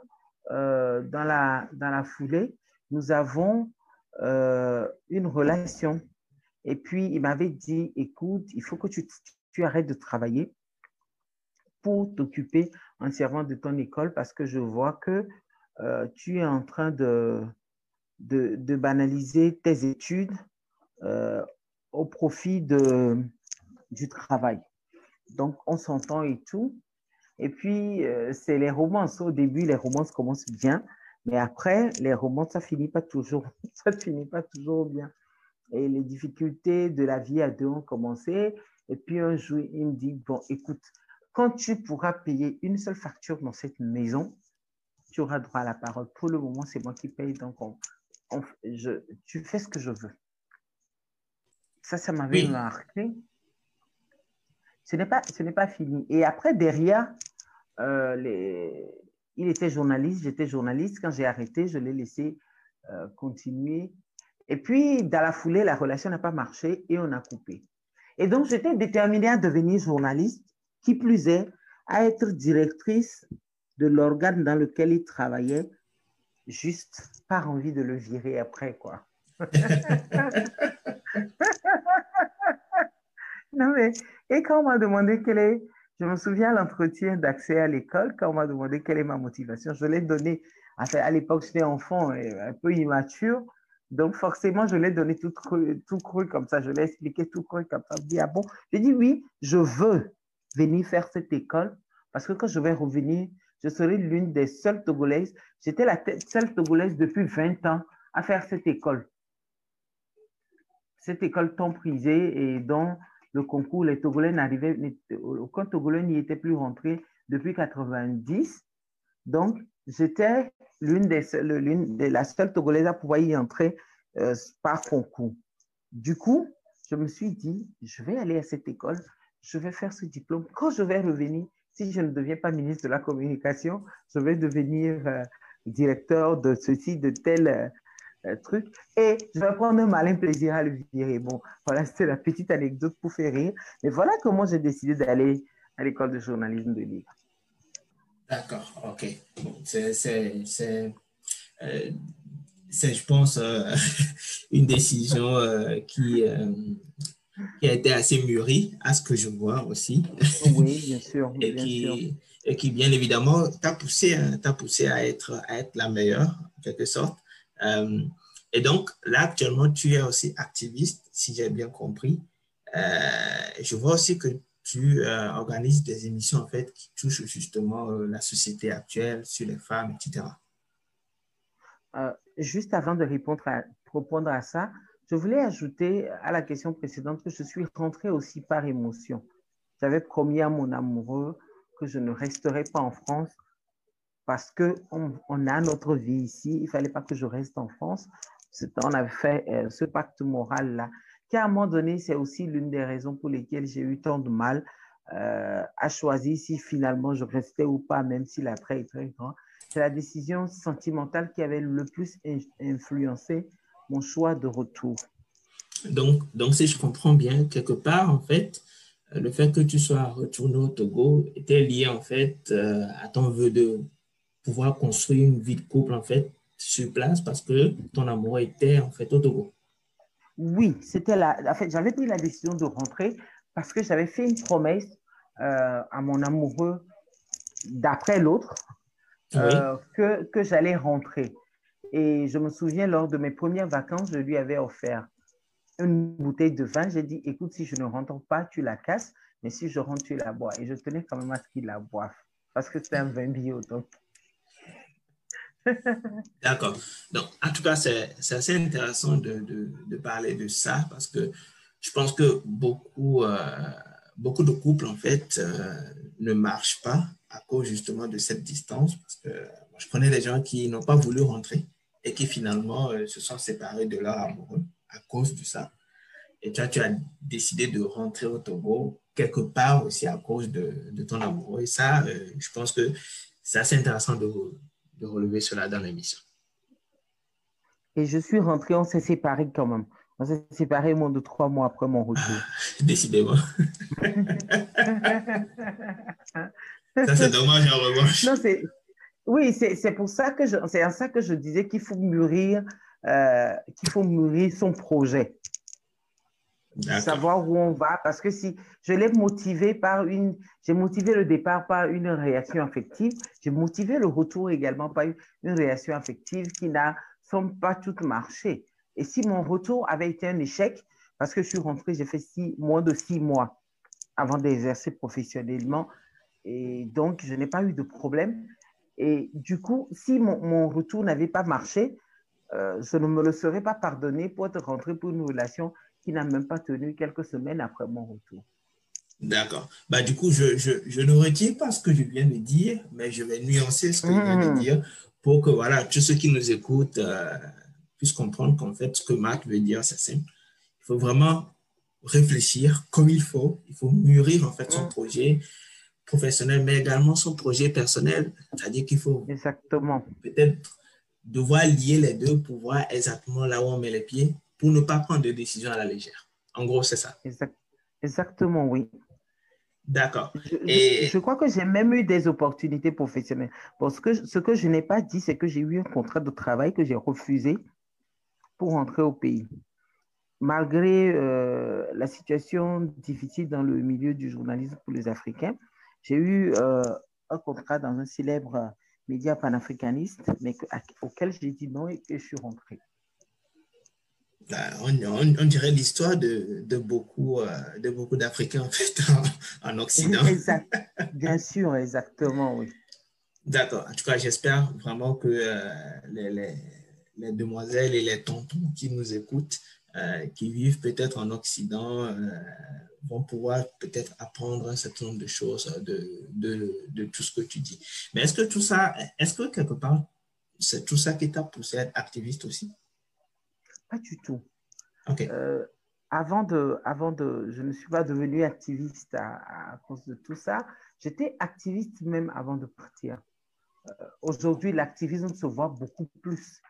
dans, la, dans la foulée, nous avons une relation. Et puis, il m'avait dit, écoute, il faut que tu, arrêtes de travailler pour t'occuper entièrement de ton école parce que je vois que euh, tu es en train de, banaliser tes études au profit du travail. Donc, on s'entend et tout. Et puis, euh, c'est les romances. Au début, les romances commencent bien, mais après, les romances, ça finit pas toujours, ça finit pas toujours bien. Et les difficultés de la vie à deux ont commencé. Et puis, un jour, il me dit, bon, écoute, quand tu pourras payer une seule facture dans cette maison, tu auras droit à la parole. Pour le moment, c'est moi qui paye, donc je, tu fais ce que je veux. Ça, ça m'avait marqué. Ce n'est pas, ce n'est pas fini. Et après, derrière, euh, les... il était journaliste, j'étais journaliste. Quand j'ai arrêté, je l'ai laissé euh, continuer. Et puis, dans la foulée, la relation n'a pas marché et on a coupé. Et donc, j'étais déterminée à devenir journaliste, qui plus est, à être directrice de l'organe dans lequel il travaillait, juste par envie de le virer après, quoi. non, mais, et quand on m'a demandé quelle est je me souviens l'entretien d'accès à l'école, quand on m'a demandé quelle est ma motivation, je l'ai donné. À l'époque, j'étais enfant et un peu immature. Donc, forcément, je l'ai donné tout cru, tout cru comme ça. Je l'ai expliqué tout cru comme ça. Je dis, ah bon? J'ai dit, oui, je veux venir faire cette école parce que quand je vais revenir, je serai l'une des seules Togolaises. J'étais la seule Togolaise depuis 20 ans à faire cette école. Cette école tant prisée et dont le concours, les Togolais n'arrivaient, aucun Togolais n'y était plus rentré depuis 90. Donc, j'étais l'une des, l'une de la seule Togolaise à pouvoir y entrer euh, par concours. Du coup, je me suis dit, je vais aller à cette école, je vais faire ce diplôme. Quand je vais revenir, si je ne deviens pas ministre de la communication, je vais devenir euh, directeur de ceci, de tel, euh, truc. Et je vais prendre un malin plaisir à le virer. Bon, voilà, c'était la petite anecdote pour faire rire. Mais voilà comment j'ai décidé d'aller à l'école de journalisme de Lille. D'accord, ok. C'est, euh, c'est, je pense, euh, une décision euh, qui, qui a été assez mûrie, à ce que je vois aussi. Oui, bien sûr. et, qui, et qui, bien évidemment, t'a poussé, hein, t'a poussé à, être, à être la meilleure, en quelque sorte. Euh, et donc, là, actuellement, tu es aussi activiste, si j'ai bien compris. Euh, je vois aussi que tu euh, organises des émissions, en fait, qui touchent justement la société actuelle, sur les femmes, etc. juste avant de répondre à, ça, je voulais ajouter à la question précédente que je suis rentrée aussi par émotion. J'avais promis à mon amoureux que je ne resterai pas en France parce qu'on on a notre vie ici. Il ne fallait pas que je reste en France. On avait fait euh, ce pacte moral-là, qui à un moment donné, c'est aussi l'une des raisons pour lesquelles j'ai eu tant de mal euh, à choisir si finalement je restais ou pas, même si l'attrait est très grand. C'est la décision sentimentale qui avait le plus influencé mon choix de retour. Donc, donc, si je comprends bien, quelque part, en fait, le fait que tu sois retourné au Togo était lié, en fait, euh, à ton vœu de pouvoir construire une vie de couple, en fait, sur place parce que ton amour était, en fait, au Togo. Oui, c'était la. En fait, j'avais pris la décision de rentrer parce que j'avais fait une promesse à mon amoureux d'après l'autre que, que j'allais rentrer. Et je me souviens, lors de mes premières vacances, je lui avais offert une bouteille de vin. J'ai dit, écoute, si je ne rentre pas, tu la casses, mais si je rentre, tu la bois. Et je tenais quand même à ce qu'il la boive, parce que c'est un vin bio. Donc. D'accord. Donc, en tout cas, c'est assez intéressant de, parler de ça, parce que je pense que beaucoup, euh, beaucoup de couples, en fait, euh, ne marchent pas à cause justement de cette distance, parce que je connais des gens qui n'ont pas voulu rentrer et qui finalement euh, se sont séparés de leur amoureux à cause de ça. Et toi, tu as décidé de rentrer au Togo quelque part aussi à cause de, de ton amoureux. Et ça, je pense que c'est assez intéressant de, de relever cela dans l'émission. Et je suis rentré, on s'est séparés quand même. On s'est séparés moins de trois mois après mon retour. Ah, décidément. ça, c'est dommage en revanche. Non, c'est oui, c'est pour ça que je, c'est à ça que je disais qu'il faut mûrir, euh, qu'il faut mûrir son projet. Savoir où on va, parce que si je l'ai motivé par une, j'ai motivé le départ par une réaction affective, j'ai motivé le retour également par une, réaction affective qui n'a semble pas toute marché. Et si mon retour avait été un échec, parce que je suis rentrée, j'ai fait six, moins de six mois avant d'exercer professionnellement, et donc je n'ai pas eu de problème. Et du coup, si mon, retour n'avait pas marché, euh, je ne me le serais pas pardonné pour être rentré pour une relation qui n'a même pas tenu quelques semaines après mon retour. D'accord. Bah, du coup, je, je, je, ne retire pas ce que je viens de dire, mais je vais nuancer ce que je viens de mmh. dire pour que voilà, tous ceux qui nous écoutent euh, puissent comprendre qu'en fait, ce que Marc veut dire, c'est simple. Il faut vraiment réfléchir comme il faut. Il faut mûrir en fait son mmh. projet professionnel, mais également son projet personnel. C'est-à-dire qu'il faut exactement peut-être devoir lier les deux pour voir exactement là où on met les pieds pour ne pas prendre de décisions à la légère. En gros, c'est ça. Exactement, oui. D'accord. Et... Je, crois que j'ai même eu des opportunités professionnelles. Parce que ce que je n'ai pas dit, c'est que j'ai eu un contrat de travail que j'ai refusé pour rentrer au pays. Malgré euh, la situation difficile dans le milieu du journalisme pour les Africains, j'ai eu euh, un contrat dans un célèbre média panafricaniste, mais auquel j'ai dit non et que je suis rentré. Bah, on, dirait l'histoire de, de, beaucoup euh, de beaucoup d'Africains en fait en, Occident. Exact. Bien sûr, exactement, oui. D'accord. En tout cas, j'espère vraiment que euh, les, les, les, demoiselles et les tontons qui nous écoutent, qui vivent peut-être en Occident, vont pouvoir peut-être apprendre un certain nombre de choses de, de, de, tout ce que tu dis. Mais est-ce que tout ça, est-ce que quelque part, c'est tout ça qui t'a poussé à être activiste aussi? Pas du tout. Euh, avant de, avant de, je ne suis pas devenue activiste à, cause de tout ça. J'étais activiste même avant de partir. Euh, aujourd'hui, l'activisme se voit beaucoup plus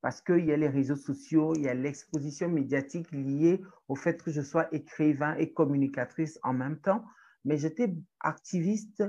parce qu'il y a les réseaux sociaux, il y a l'exposition médiatique liée au fait que je sois écrivain et communicatrice en même temps. Mais j'étais activiste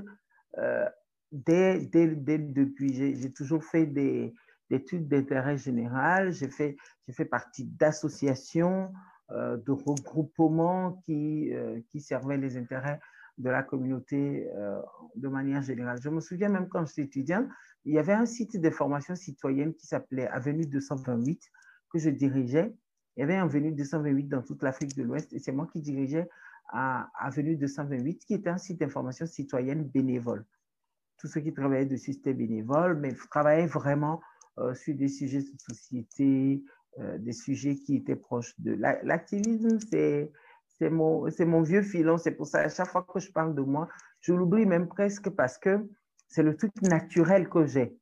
euh, dès, dès, dès, depuis. J'ai toujours fait des, études d'intérêt général, j'ai fait, fait partie d'associations, euh, de regroupements qui, euh, qui servaient les intérêts de la communauté euh, de manière générale. Je me souviens même quand j'étais étudiante, il y avait un site de formation citoyenne qui s'appelait Avenue 228 que je dirigeais. Il y avait Avenue 228 dans toute l'Afrique de l'Ouest et c'est moi qui dirigeais Avenue 228 qui était un site d'information citoyenne bénévole. Tous ceux qui travaillaient dessus, c'était bénévole, mais travaillaient vraiment euh, sur des sujets de société, euh, des sujets qui étaient proches de l'activisme. C'est mon, mon vieux filon. C'est pour ça, à chaque fois que je parle de moi, je l'oublie même presque parce que c'est le truc naturel que j'ai.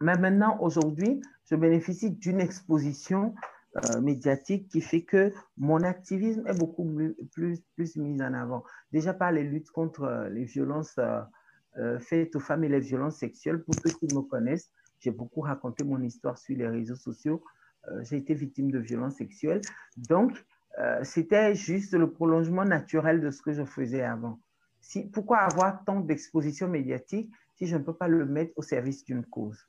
Mais maintenant, aujourd'hui, je bénéficie d'une exposition euh, médiatique qui fait que mon activisme est beaucoup plus, plus, mis en avant. Déjà par les luttes contre les violences faites aux femmes et les violences sexuelles. Pour ceux qui me connaissent, j'ai beaucoup raconté mon histoire sur les réseaux sociaux. j'ai été victime de violences sexuelles. Donc, euh, c'était juste le prolongement naturel de ce que je faisais avant. Si, pourquoi avoir tant d'exposition médiatique si je ne peux pas le mettre au service d'une cause?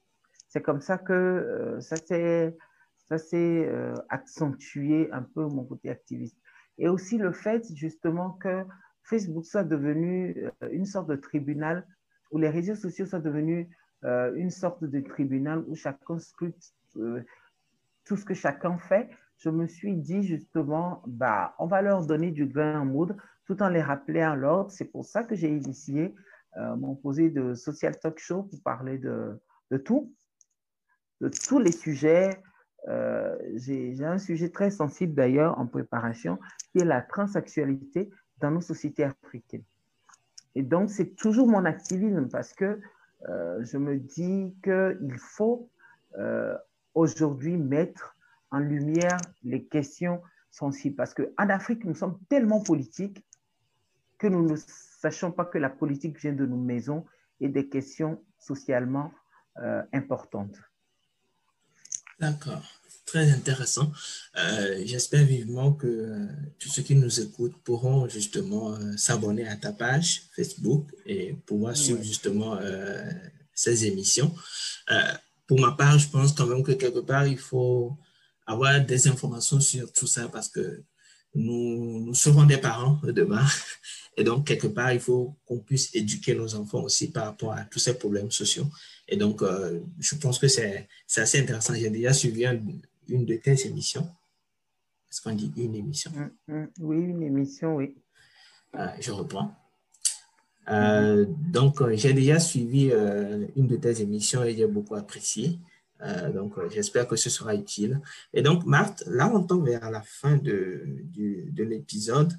C'est comme ça que euh, ça s'est ça s'est euh, accentué un peu mon côté activiste. Et aussi le fait justement que Facebook soit devenu une sorte de tribunal, où les réseaux sociaux soient devenus une sorte de tribunal où chacun scrute tout ce que chacun fait, je me suis dit justement, bah, on va leur donner du grain à moudre tout en les rappelant à l'ordre. C'est pour ça que j'ai initié euh, mon posé de Social Talk Show pour parler de, tout, de tous les sujets. Euh, j'ai un sujet très sensible d'ailleurs en préparation, qui est la transsexualité dans nos sociétés africaines. Et donc, c'est toujours mon activisme parce que euh, je me dis qu'il faut aujourd'hui mettre en lumière les questions sensibles. Parce qu'en Afrique, nous sommes tellement politiques que nous ne sachons pas que la politique vient de nos maisons et des questions socialement euh, importantes. D'accord, très intéressant. Euh, j'espère vivement que euh, tous ceux qui nous écoutent pourront justement s'abonner à ta page Facebook et pouvoir suivre justement ces émissions. pour ma part, je pense quand même que quelque part, il faut avoir des informations sur tout ça parce que nous, nous serons des parents demain. Et donc, quelque part, il faut qu'on puisse éduquer nos enfants aussi par rapport à tous ces problèmes sociaux. Et donc, euh, je pense que c'est assez intéressant. J'ai déjà suivi une de tes émissions? Est-ce qu'on dit une émission? Mm, mm. oui, une émission, oui. Euh, je reprends. Euh, donc, j'ai déjà suivi une de tes émissions et j'ai beaucoup apprécié. Euh, donc, euh, j'espère que ce sera utile. Et donc, Marthe, là, on tombe vers la fin de, de l'épisode.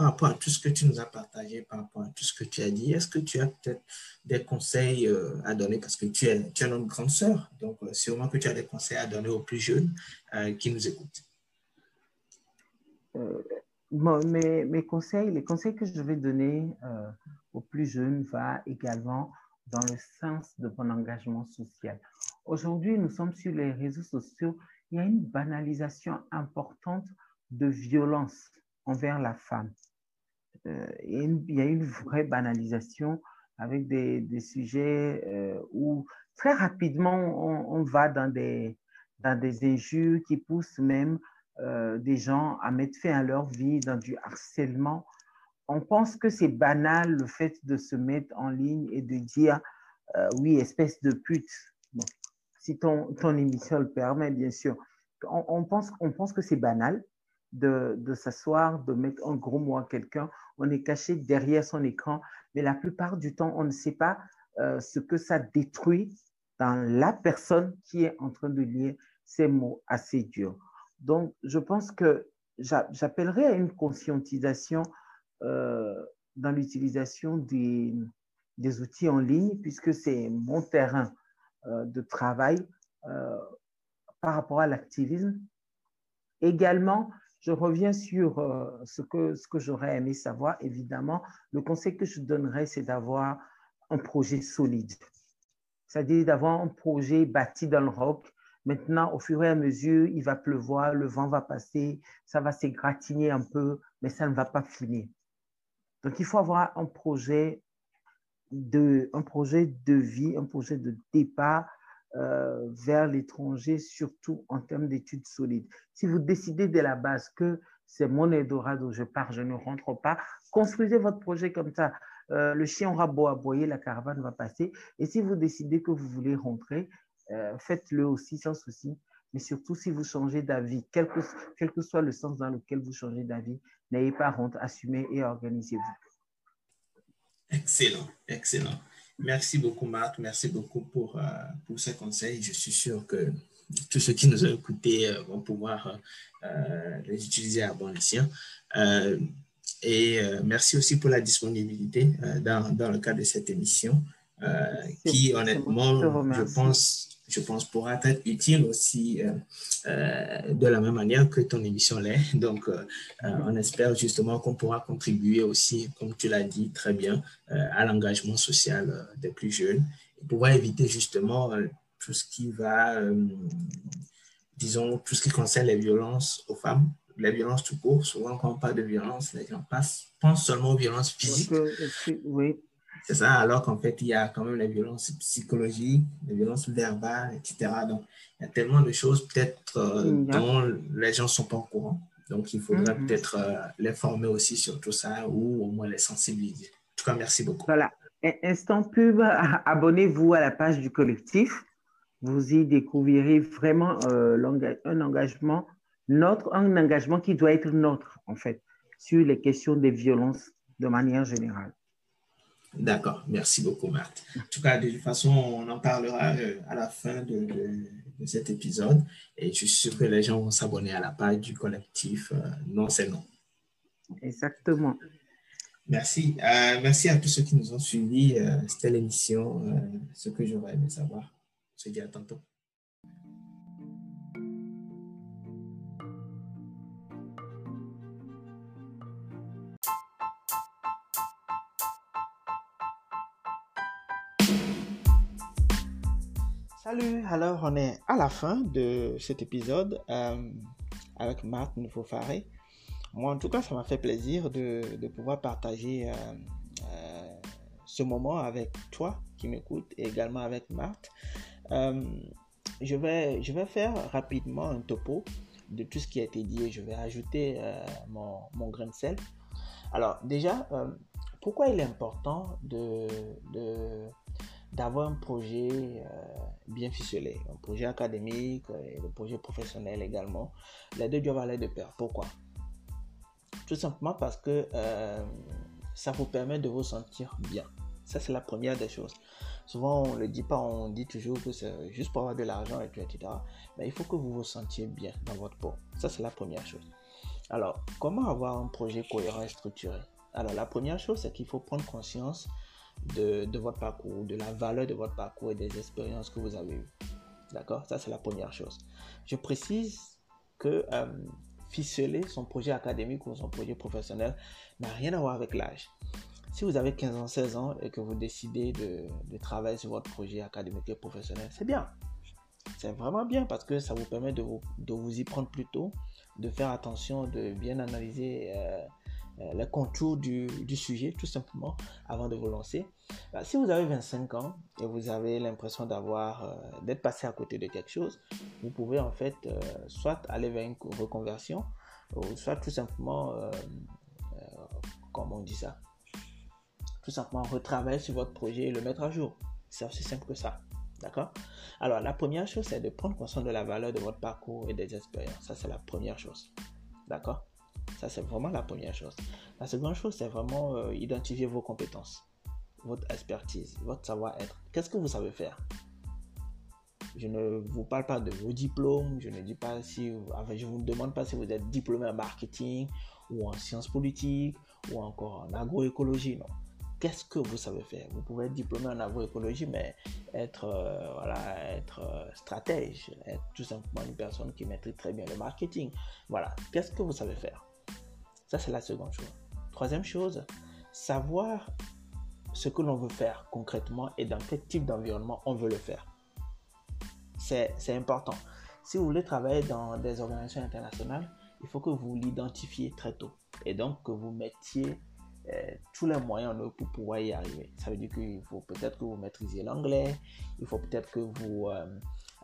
Par rapport à tout ce que tu nous as partagé, par rapport à tout ce que tu as dit, est-ce que tu as peut-être des conseils euh, à donner? Parce que tu es, tu es notre grande sœur, donc sûrement que tu as des conseils à donner aux plus jeunes qui nous écoutent. mes, mes, conseils, les conseils que je vais donner aux plus jeunes va également dans le sens de mon engagement social. Aujourd'hui, nous sommes sur les réseaux sociaux. Il y a une banalisation importante de violence envers la femme. Euh, il y a une vraie banalisation avec des, sujets euh, où très rapidement on, va dans des, dans injures qui poussent même euh, des gens à mettre fin à leur vie, dans du harcèlement on pense que c'est banal le fait de se mettre en ligne et de dire oui, espèce de pute. si ton, ton émission le permet, bien sûr. On, pense, on pense que c'est banal de, s'asseoir, de mettre un gros mot à quelqu'un. On est caché derrière son écran, mais la plupart du temps, on ne sait pas euh, ce que ça détruit dans la personne qui est en train de lire ces mots assez durs. Donc, je pense que j'appellerais à une conscientisation euh, dans l'utilisation des, outils en ligne, puisque c'est mon terrain euh, de travail par rapport à l'activisme. Également, je reviens sur ce que, ce que j'aurais aimé savoir. Évidemment, le conseil que je donnerais, c'est d'avoir un projet solide, c'est-à-dire d'avoir un projet bâti dans le roc. Maintenant, au fur et à mesure, il va pleuvoir, le vent va passer, ça va s'égratigner un peu, mais ça ne va pas finir. Donc, il faut avoir un projet de, un projet de vie, un projet de départ euh, vers l'étranger, surtout en termes d'études solides. Si vous décidez de la base que c'est mon Eldorado, je pars, je ne rentre pas, construisez votre projet comme ça. Euh, le chien aura beau aboyer, la caravane va passer. Et si vous décidez que vous voulez rentrer, euh, faites-le aussi sans souci. Mais surtout, si vous changez d'avis, quel que, quel que soit le sens dans lequel vous changez d'avis, N'ayez pas honte, assumez et organisez-vous. Excellent, excellent. Merci beaucoup, Marc. Merci beaucoup pour, euh, pour ces conseils. Je suis sûr que tous ceux qui nous ont écoutés euh, vont pouvoir euh, les utiliser à bon escient. et merci aussi pour la disponibilité dans, dans, le cadre de cette émission, qui honnêtement, je pense, je pense, pourra être utile aussi euh, euh, de la même manière que ton émission l'est. Donc, euh, on espère justement qu'on pourra contribuer aussi, comme tu l'as dit très bien, à l'engagement social des plus jeunes et pouvoir éviter justement tout ce qui va, disons, tout ce qui concerne les violences aux femmes, les violences tout court. Souvent, quand on parle de violence, les gens pensent seulement aux violences physiques. Oui. C'est ça, alors qu'en fait, il y a quand même les violences psychologiques, les violences verbales, etc. Donc, il y a tellement de choses peut-être euh, dont les gens ne sont pas au courant. Donc, il faudrait mm-hmm. peut-être les former aussi sur tout ça ou au moins les sensibiliser. En tout cas, merci beaucoup. Voilà. Instant pub, abonnez-vous à la page du collectif. Vous y découvrirez vraiment un engagement, notre, un engagement qui doit être notre, en fait, sur les questions des violences de manière générale. D'accord, merci beaucoup, Marthe. En tout cas, de toute façon, on en parlera euh, à la fin de, cet épisode et je suis sûr que les gens vont s'abonner à la page du collectif euh, Non, c'est non. Exactement. Merci. Euh, merci à tous ceux qui nous ont suivis. C'était l'émission, ce que j'aurais aimé savoir. On se dit à tantôt. Salut, alors on est à la fin de cet épisode euh, avec Marc Nouveau-Faré. Moi, en tout cas, ça m'a fait plaisir de, pouvoir partager euh, euh, ce moment avec toi qui m'écoute et également avec Marthe. je, vais, je vais faire rapidement un topo de tout ce qui a été dit et je vais ajouter mon, mon, grain de sel. Alors, déjà, pourquoi il est important de d'avoir un projet euh, bien ficelé, un projet académique et un projet professionnel également. Les deux doivent aller de pair. Pourquoi? Tout simplement parce que euh, ça vous permet de vous sentir bien. Ça, c'est la première des choses. Souvent, on ne le dit pas, on dit toujours que c'est juste pour avoir de l'argent, et etc. Mais il faut que vous vous sentiez bien dans votre peau. Ça, c'est la première chose. Alors, comment avoir un projet cohérent et structuré? Alors, la première chose, c'est qu'il faut prendre conscience de, votre parcours, de la valeur de votre parcours et des expériences que vous avez eues. D'accord? Ça, c'est la première chose. Je précise que euh, ficeler son projet académique ou son projet professionnel n'a rien à voir avec l'âge. Si vous avez 15 ans, 16 ans et que vous décidez de, travailler sur votre projet académique et professionnel, c'est bien. C'est vraiment bien parce que ça vous permet de vous, y prendre plus tôt, de faire attention, de bien analyser euh, euh, les contours du, sujet, tout simplement, avant de vous lancer. Bah, si vous avez 25 ans et vous avez l'impression d'avoir, euh, d'être passé à côté de quelque chose, vous pouvez en fait euh, soit aller vers une reconversion, ou soit tout simplement, comment on dit ça? Tout simplement retravailler sur votre projet et le mettre à jour. C'est aussi simple que ça. D'accord? Alors, la première chose, c'est de prendre conscience de la valeur de votre parcours et des expériences. Ça, c'est la première chose. D'accord? Ça, c'est vraiment la première chose. La seconde chose, c'est vraiment euh, identifier vos compétences, votre expertise, votre savoir-être. Qu'est-ce que vous savez faire? Je ne vous parle pas de vos diplômes, je ne dis pas si, je vous demande pas si vous êtes diplômé en marketing ou en sciences politiques ou encore en agroécologie, non. Qu'est-ce que vous savez faire? Vous pouvez être diplômé en agroécologie, mais être, euh, voilà, être euh, stratège, être tout simplement une personne qui maîtrise très bien le marketing. Voilà, qu'est-ce que vous savez faire? Ça, c'est la seconde chose. Troisième chose, savoir ce que l'on veut faire concrètement et dans quel type d'environnement on veut le faire. C'est important. Si vous voulez travailler dans des organisations internationales, il faut que vous l'identifiez très tôt et donc que vous mettiez euh, tous les moyens pour pouvoir y arriver. Ça veut dire qu'il faut peut-être que vous maîtrisiez l'anglais, il faut peut-être que vous euh,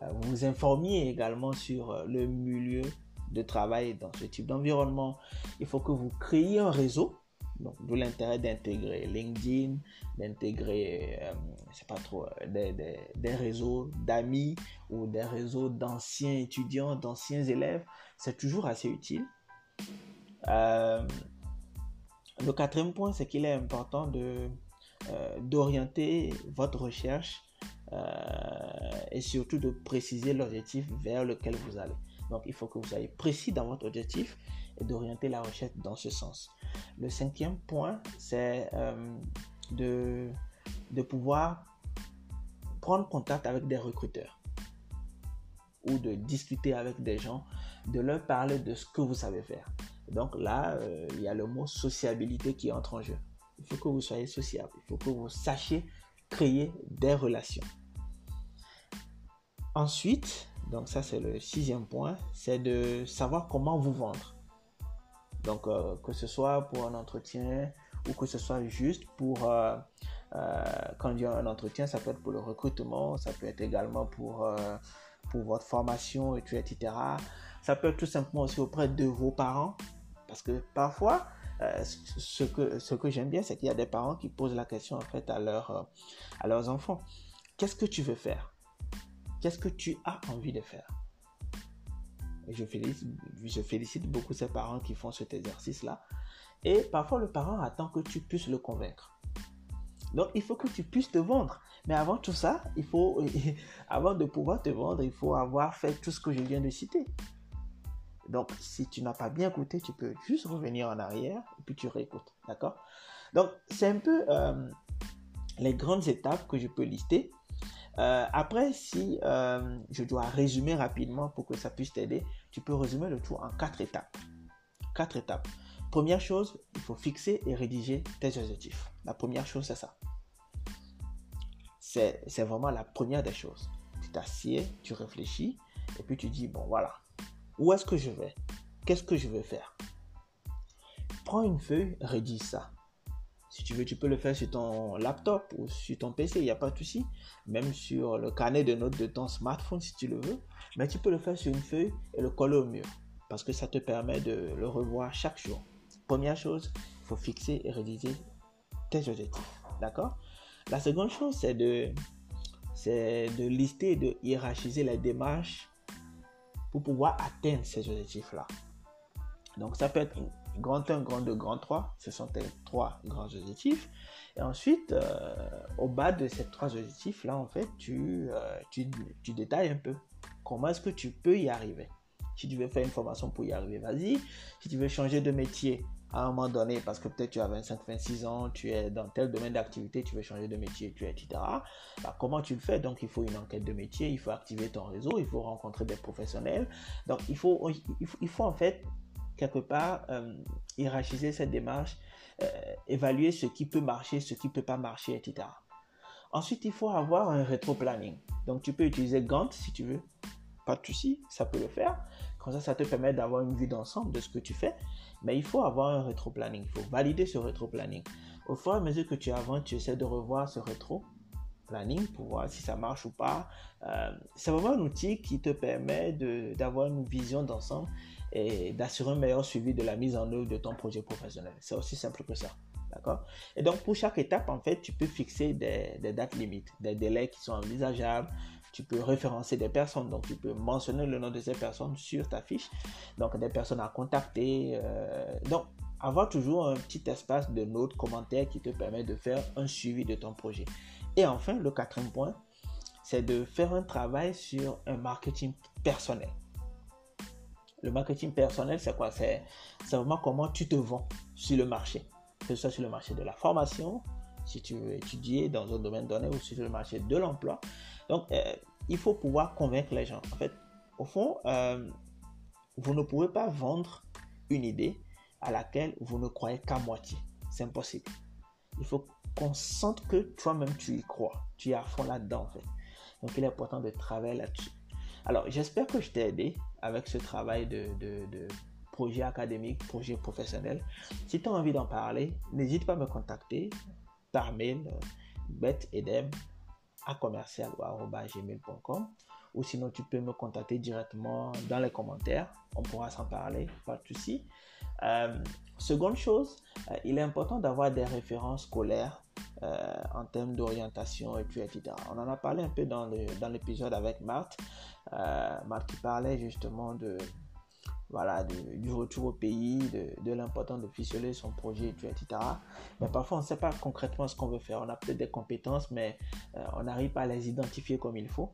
euh, vous informiez également sur le milieu de travail dans ce type d'environnement. Il faut que vous créiez un réseau. Donc, d'où l'intérêt d'intégrer LinkedIn, d'intégrer, euh, c'est pas trop, euh, des, des, réseaux d'amis ou des réseaux d'anciens étudiants, d'anciens élèves. C'est toujours assez utile. Euh, le quatrième point, c'est qu'il est important de d'orienter votre recherche et surtout de préciser l'objectif vers lequel vous allez. Donc, il faut que vous soyez précis dans votre objectif et d'orienter la recherche dans ce sens. Le cinquième point, c'est euh, de, pouvoir prendre contact avec des recruteurs ou de discuter avec des gens, de leur parler de ce que vous savez faire. Donc là, euh, il y a le mot sociabilité qui entre en jeu. Il faut que vous soyez sociable, il faut que vous sachiez créer des relations. Ensuite, donc ça c'est le sixième point, c'est de savoir comment vous vendre. Donc euh, que ce soit pour un entretien ou que ce soit juste pour euh, euh, quand il y a un entretien, ça peut être pour le recrutement, ça peut être également pour pour votre formation, etc. Ça peut être tout simplement aussi auprès de vos parents, parce que parfois, ce que, ce que j'aime bien, c'est qu'il y a des parents qui posent la question en fait à, à leurs enfants. Qu'est-ce que tu veux faire? Qu'est-ce que tu as envie de faire? Je félicite, je félicite beaucoup ces parents qui font cet exercice-là. Et parfois, le parent attend que tu puisses le convaincre. Donc, il faut que tu puisses te vendre. Mais avant tout ça, il faut, avant de pouvoir te vendre, il faut avoir fait tout ce que je viens de citer. Donc, si tu n'as pas bien écouté, tu peux juste revenir en arrière et puis tu réécoutes. D'accord? Donc, c'est un peu euh, les grandes étapes que je peux lister. Euh, après, si euh, je dois résumer rapidement pour que ça puisse t'aider, tu peux résumer le tout en quatre étapes. Quatre étapes. Première chose, il faut fixer et rédiger tes objectifs. La première chose, c'est ça. C'est vraiment la première des choses. Tu t'assieds, tu réfléchis, et puis tu dis, bon voilà, où est-ce que je vais? Qu'est-ce que je veux faire? Prends une feuille, rédige ça. Si tu veux, tu peux le faire sur ton laptop ou sur ton PC, il n'y a pas de souci. Même sur le carnet de notes de ton smartphone si tu le veux. Mais tu peux le faire sur une feuille et le coller au mur. Parce que ça te permet de le revoir chaque jour. Première chose, il faut fixer et rédiger tes objectifs. D'accord? La seconde chose, c'est de, c'est de lister et de hiérarchiser les démarches pour pouvoir atteindre ces objectifs-là. Donc ça peut être grand 1, grand 2, grand 3. Ce sont tes trois grands objectifs. Et ensuite, euh, au bas de ces trois objectifs-là, en fait, tu, euh, tu, détailles un peu comment est-ce que tu peux y arriver. Si tu veux faire une formation pour y arriver, vas-y. Si tu veux changer de métier, à un moment donné, parce que peut-être tu as 25, 26 ans, tu es dans tel domaine d'activité, tu veux changer de métier, tu etc. Bah, comment tu le fais? Donc, il faut une enquête de métier, il faut activer ton réseau, il faut rencontrer des professionnels. Donc, il faut, en fait, quelque part, euh, hiérarchiser cette démarche, euh, évaluer ce qui peut marcher, ce qui ne peut pas marcher, etc. Ensuite, il faut avoir un rétro-planning. Donc, tu peux utiliser Gantt si tu veux. Pas de souci, ça peut le faire. Comme ça, ça te permet d'avoir une vue d'ensemble de ce que tu fais. Mais il faut avoir un rétro-planning. Il faut valider ce rétro-planning. Au fur et à mesure que tu avances, tu essaies de revoir ce rétro-planning pour voir si ça marche ou pas. Euh, c'est vraiment un outil qui te permet d'avoir une vision d'ensemble et d'assurer un meilleur suivi de la mise en œuvre de ton projet professionnel. C'est aussi simple que ça. D'accord? Et donc, pour chaque étape, en fait, tu peux fixer des, dates limites, des délais qui sont envisageables, tu peux référencer des personnes, donc tu peux mentionner le nom de ces personnes sur ta fiche, donc des personnes à contacter. Euh, donc, avoir toujours un petit espace de notes, commentaires qui te permet de faire un suivi de ton projet. Et enfin, le quatrième point, c'est de faire un travail sur un marketing personnel. Le marketing personnel, c'est quoi? C'est vraiment comment tu te vends sur le marché, que ce soit sur le marché de la formation, si tu veux étudier dans un domaine donné ou sur le marché de l'emploi. Donc, euh, il faut pouvoir convaincre les gens. En fait, au fond, euh, vous ne pouvez pas vendre une idée à laquelle vous ne croyez qu'à moitié. C'est impossible. Il faut qu'on sente que toi-même tu y crois. Tu es à fond là-dedans, en fait. Donc, il est important de travailler là-dessus. Alors, j'espère que je t'ai aidé avec ce travail de, de projet académique, projet professionnel. Si tu as envie d'en parler, n'hésite pas à me contacter par mail, euh, bethedem à ou sinon tu peux me contacter directement dans les commentaires. On pourra s'en parler, pas de souci. Euh, seconde chose, euh, il est important d'avoir des références scolaires en termes d'orientation et puis etc. On en a parlé un peu dans l'épisode dans avec Marthe. Marthe qui parlait justement de, voilà, du retour au pays, de, l'importance de ficeler son projet, etc. Mais parfois, on ne sait pas concrètement ce qu'on veut faire. On a peut-être des compétences, mais euh, on n'arrive pas à les identifier comme il faut.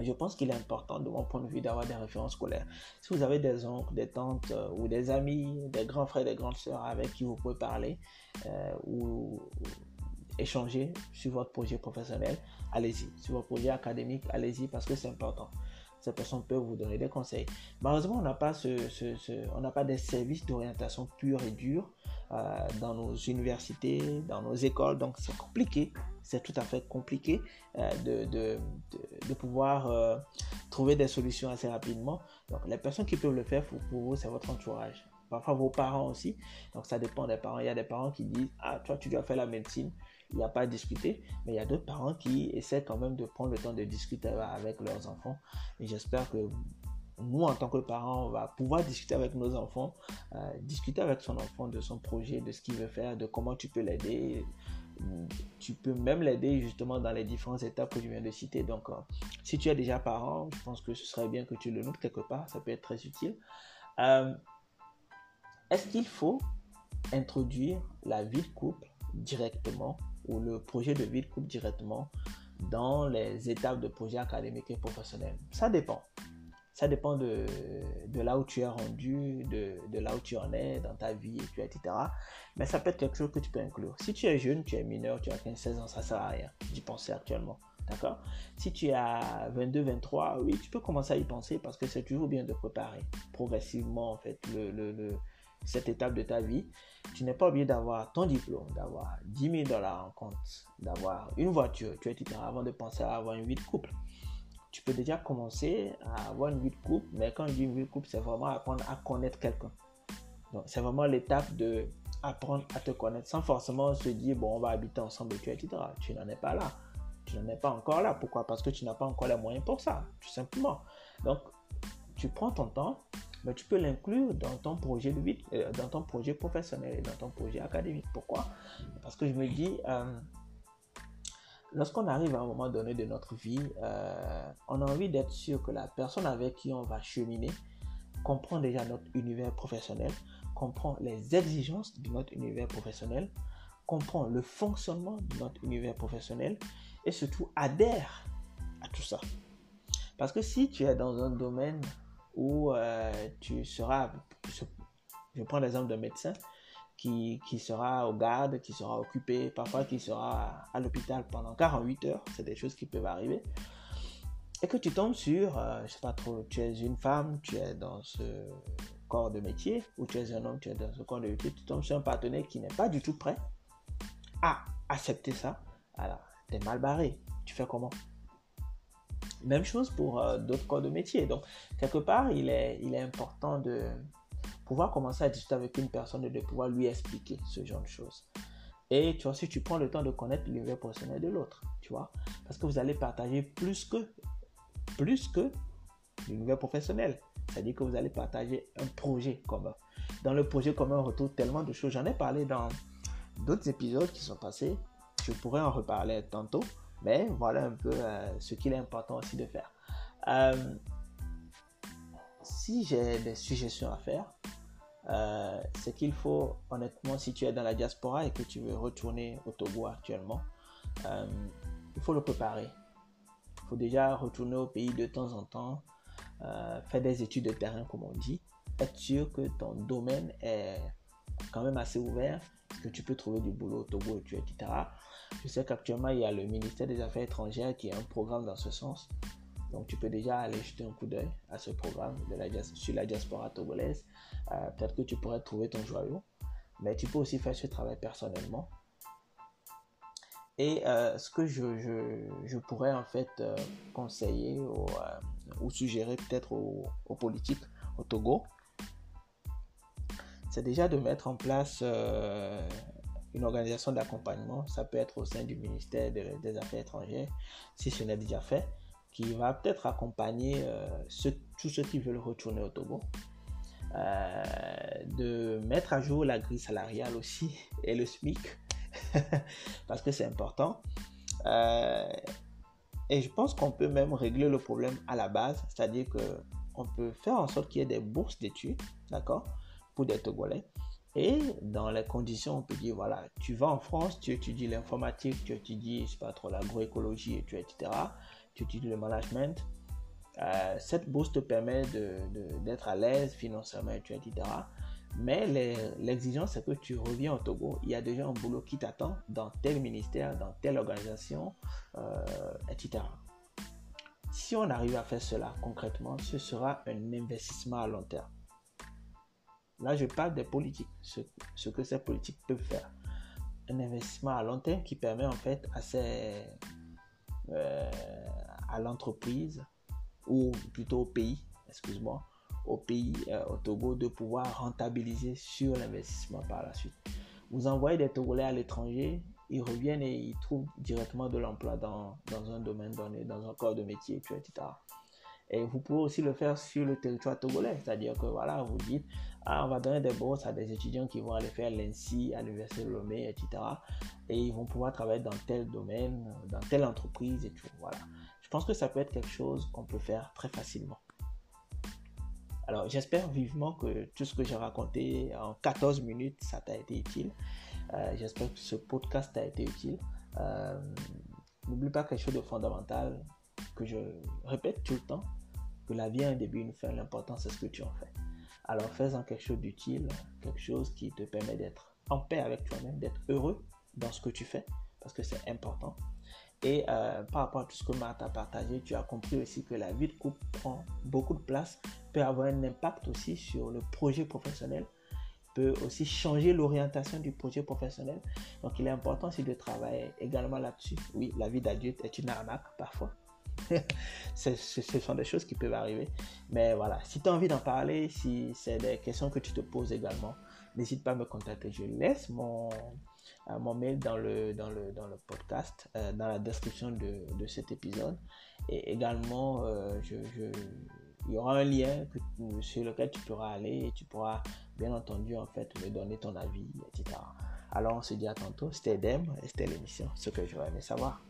Je pense qu'il est important, de mon point de vue, d'avoir des références scolaires. Si vous avez des oncles, des tantes euh, ou des amis, des grands frères, des grandes sœurs avec qui vous pouvez parler euh, ou, échanger sur votre projet professionnel, allez-y. Sur votre projet académique, allez-y parce que c'est important ces personnes peuvent vous donner des conseils. Malheureusement, on n'a pas, ce, on n'a pas des services d'orientation pure et dure euh, dans nos universités, dans nos écoles, donc c'est compliqué, c'est tout à fait compliqué euh, de, de, de, pouvoir euh, trouver des solutions assez rapidement. Donc les personnes qui peuvent le faire pour, vous, c'est votre entourage. parfois vos parents aussi. Donc ça dépend des parents. Il y a des parents qui disent, ah, toi, tu dois faire la médecine. Il n'y a pas à discuter. Mais il y a d'autres parents qui essaient quand même de prendre le temps de discuter avec leurs enfants. Et j'espère que nous, en tant que parents, on va pouvoir discuter avec nos enfants, euh, discuter avec son enfant de son projet, de ce qu'il veut faire, de comment tu peux l'aider. Tu peux même l'aider justement dans les différentes étapes que je viens de citer. Donc, euh, si tu es déjà parent, je pense que ce serait bien que tu le notes quelque part. Ça peut être très utile. Euh, est-ce qu'il faut introduire la vie de couple directement ou le projet de vie de couple directement dans les étapes de projet académique et professionnel Ça dépend. Ça dépend de, là où tu es rendu, de, là où tu en es dans ta vie, etc. Mais ça peut être quelque chose que tu peux inclure. Si tu es jeune, tu es mineur, tu as 15-16 ans, ça sert à rien d'y penser actuellement. D'accord? Si tu as 22, 23, oui, tu peux commencer à y penser parce que c'est toujours bien de préparer progressivement, en fait, le, le, cette étape de ta vie. Tu n'es pas obligé d'avoir ton diplôme, d'avoir 10 000 dollars en compte, d'avoir une voiture, etc. avant de penser à avoir une vie de couple tu peux déjà commencer à avoir une vie de couple. Mais quand je dis une vie de couple, c'est vraiment apprendre à connaître quelqu'un. Donc, c'est vraiment l'étape de apprendre à te connaître sans forcément se dire, bon, on va habiter ensemble, etc. Tu n'en es pas là. Tu n'en es pas encore là. Pourquoi? Parce que tu n'as pas encore les moyens pour ça, tout simplement. Donc, tu prends ton temps, mais tu peux l'inclure dans ton projet de vie, euh, dans ton projet professionnel et dans ton projet académique. Pourquoi? Parce que je me dis, euh, lorsqu'on arrive à un moment donné de notre vie, euh, on a envie d'être sûr que la personne avec qui on va cheminer comprend déjà notre univers professionnel, comprend les exigences de notre univers professionnel, comprend le fonctionnement de notre univers professionnel et surtout adhère à tout ça. Parce que si tu es dans un domaine où euh, tu seras, je prends l'exemple d'un médecin, qui, qui, sera au garde, qui sera occupé, parfois qui sera à l'hôpital pendant 48 heures, c'est des choses qui peuvent arriver. Et que tu tombes sur, euh, je sais pas trop, tu es une femme, tu es dans ce corps de métier, ou tu es un homme, tu es dans ce corps de métier, tu tombes sur un partenaire qui n'est pas du tout prêt à accepter ça. Alors, tu es mal barré. Tu fais comment? Même chose pour euh, d'autres corps de métier. Donc, quelque part, il est, important de, pouvoir commencer à discuter avec une personne et de pouvoir lui expliquer ce genre de choses. Et tu vois, si tu prends le temps de connaître l'univers professionnel de l'autre, tu vois, parce que vous allez partager plus que, plus que l'univers professionnel. C'est-à-dire que vous allez partager un projet commun. Dans le projet commun, on retrouve tellement de choses. J'en ai parlé dans d'autres épisodes qui sont passés. Je pourrais en reparler tantôt. Mais voilà un peu euh, ce qu'il est important aussi de faire. Euh, si j'ai des suggestions à faire, euh, c'est qu'il faut, honnêtement, si tu es dans la diaspora et que tu veux retourner au Togo actuellement, il faut le préparer. Il faut déjà retourner au pays de temps en temps, faire des études de terrain, comme on dit, être sûr que ton domaine est quand même assez ouvert, que tu peux trouver du boulot au Togo, etc. Je sais qu'actuellement, il y a le ministère des Affaires étrangères qui a un programme dans ce sens. Donc, tu peux déjà aller jeter un coup d'œil à ce programme sur la diaspora togolaise. Euh, peut-être que tu pourrais trouver ton joyau, mais tu peux aussi faire ce travail personnellement. Et euh, ce que je, je, je, pourrais en fait euh, conseiller ou, suggérer peut-être aux, politiques au Togo, c'est déjà de mettre en place une organisation d'accompagnement. Ça peut être au sein du ministère des Affaires étrangères, si ce n'est déjà fait qui va peut-être accompagner euh, tous ceux qui veulent retourner au Togo. Euh, de mettre à jour la grille salariale aussi et le SMIC parce que c'est important. Euh, et je pense qu'on peut même régler le problème à la base, c'est-à-dire que on peut faire en sorte qu'il y ait des bourses d'études, d'accord, pour des Togolais. Et dans les conditions, on peut dire, voilà, tu vas en France, tu étudies l'informatique, tu étudies, je sais pas trop, l'agroécologie, etc tu utilises le management. Euh, cette bourse te permet d'être à l'aise financièrement, etc. Mais l'exigence, c'est que tu reviens au Togo. Il y a déjà un boulot qui t'attend dans tel ministère, dans telle organisation, euh, etc. Si on arrive à faire cela concrètement, ce sera un investissement à long terme. Là, je parle des politiques, ce, que ces politiques peuvent faire. Un investissement à long terme qui permet en fait à euh, à l'entreprise, ou plutôt au pays, excuse-moi, au pays, au Togo, de pouvoir rentabiliser sur l'investissement par la suite. Vous envoyez des Togolais à l'étranger, ils reviennent et ils trouvent directement de l'emploi dans, dans, un domaine donné, dans un corps de métier, etc. Et vous pouvez aussi le faire sur le territoire togolais, c'est-à-dire que voilà, vous dites, ah, on va donner des bourses à des étudiants qui vont aller faire l'ENSI à l'Université de Lomé, etc. Et ils vont pouvoir travailler dans tel domaine, dans telle entreprise et tout. Voilà. Je pense que ça peut être quelque chose qu'on peut faire très facilement. Alors, j'espère vivement que tout ce que j'ai raconté en 14 minutes, ça t'a été utile. Euh, j'espère que ce podcast t'a été utile. Euh, n'oublie pas quelque chose de fondamental que je répète tout le temps, que la vie a un début, une fin, l'important c'est ce que tu en fais. Alors fais-en quelque chose d'utile, quelque chose qui te permet d'être en paix avec toi-même, d'être heureux dans ce que tu fais, parce que c'est important. Et euh, par rapport à tout ce que Marthe a partagé, tu as compris aussi que la vie de couple prend beaucoup de place, peut avoir un impact aussi sur le projet professionnel, peut aussi changer l'orientation du projet professionnel. Donc il est important aussi de travailler également là-dessus. Oui, la vie d'adulte est une arnaque parfois. ce sont des choses qui peuvent arriver. Mais voilà, si tu as envie d'en parler, si c'est des questions que tu te poses également, n'hésite pas à me contacter. Je laisse mon, euh, mon mail dans le, dans le, dans le podcast, euh, dans la description de, de, cet épisode. Et également, euh, il y aura un lien sur lequel tu pourras aller et tu pourras, bien entendu, en fait, me donner ton avis, etc. Alors, on se dit à tantôt. C'était Dem et c'était l'émission, ce que j'aurais aimé savoir.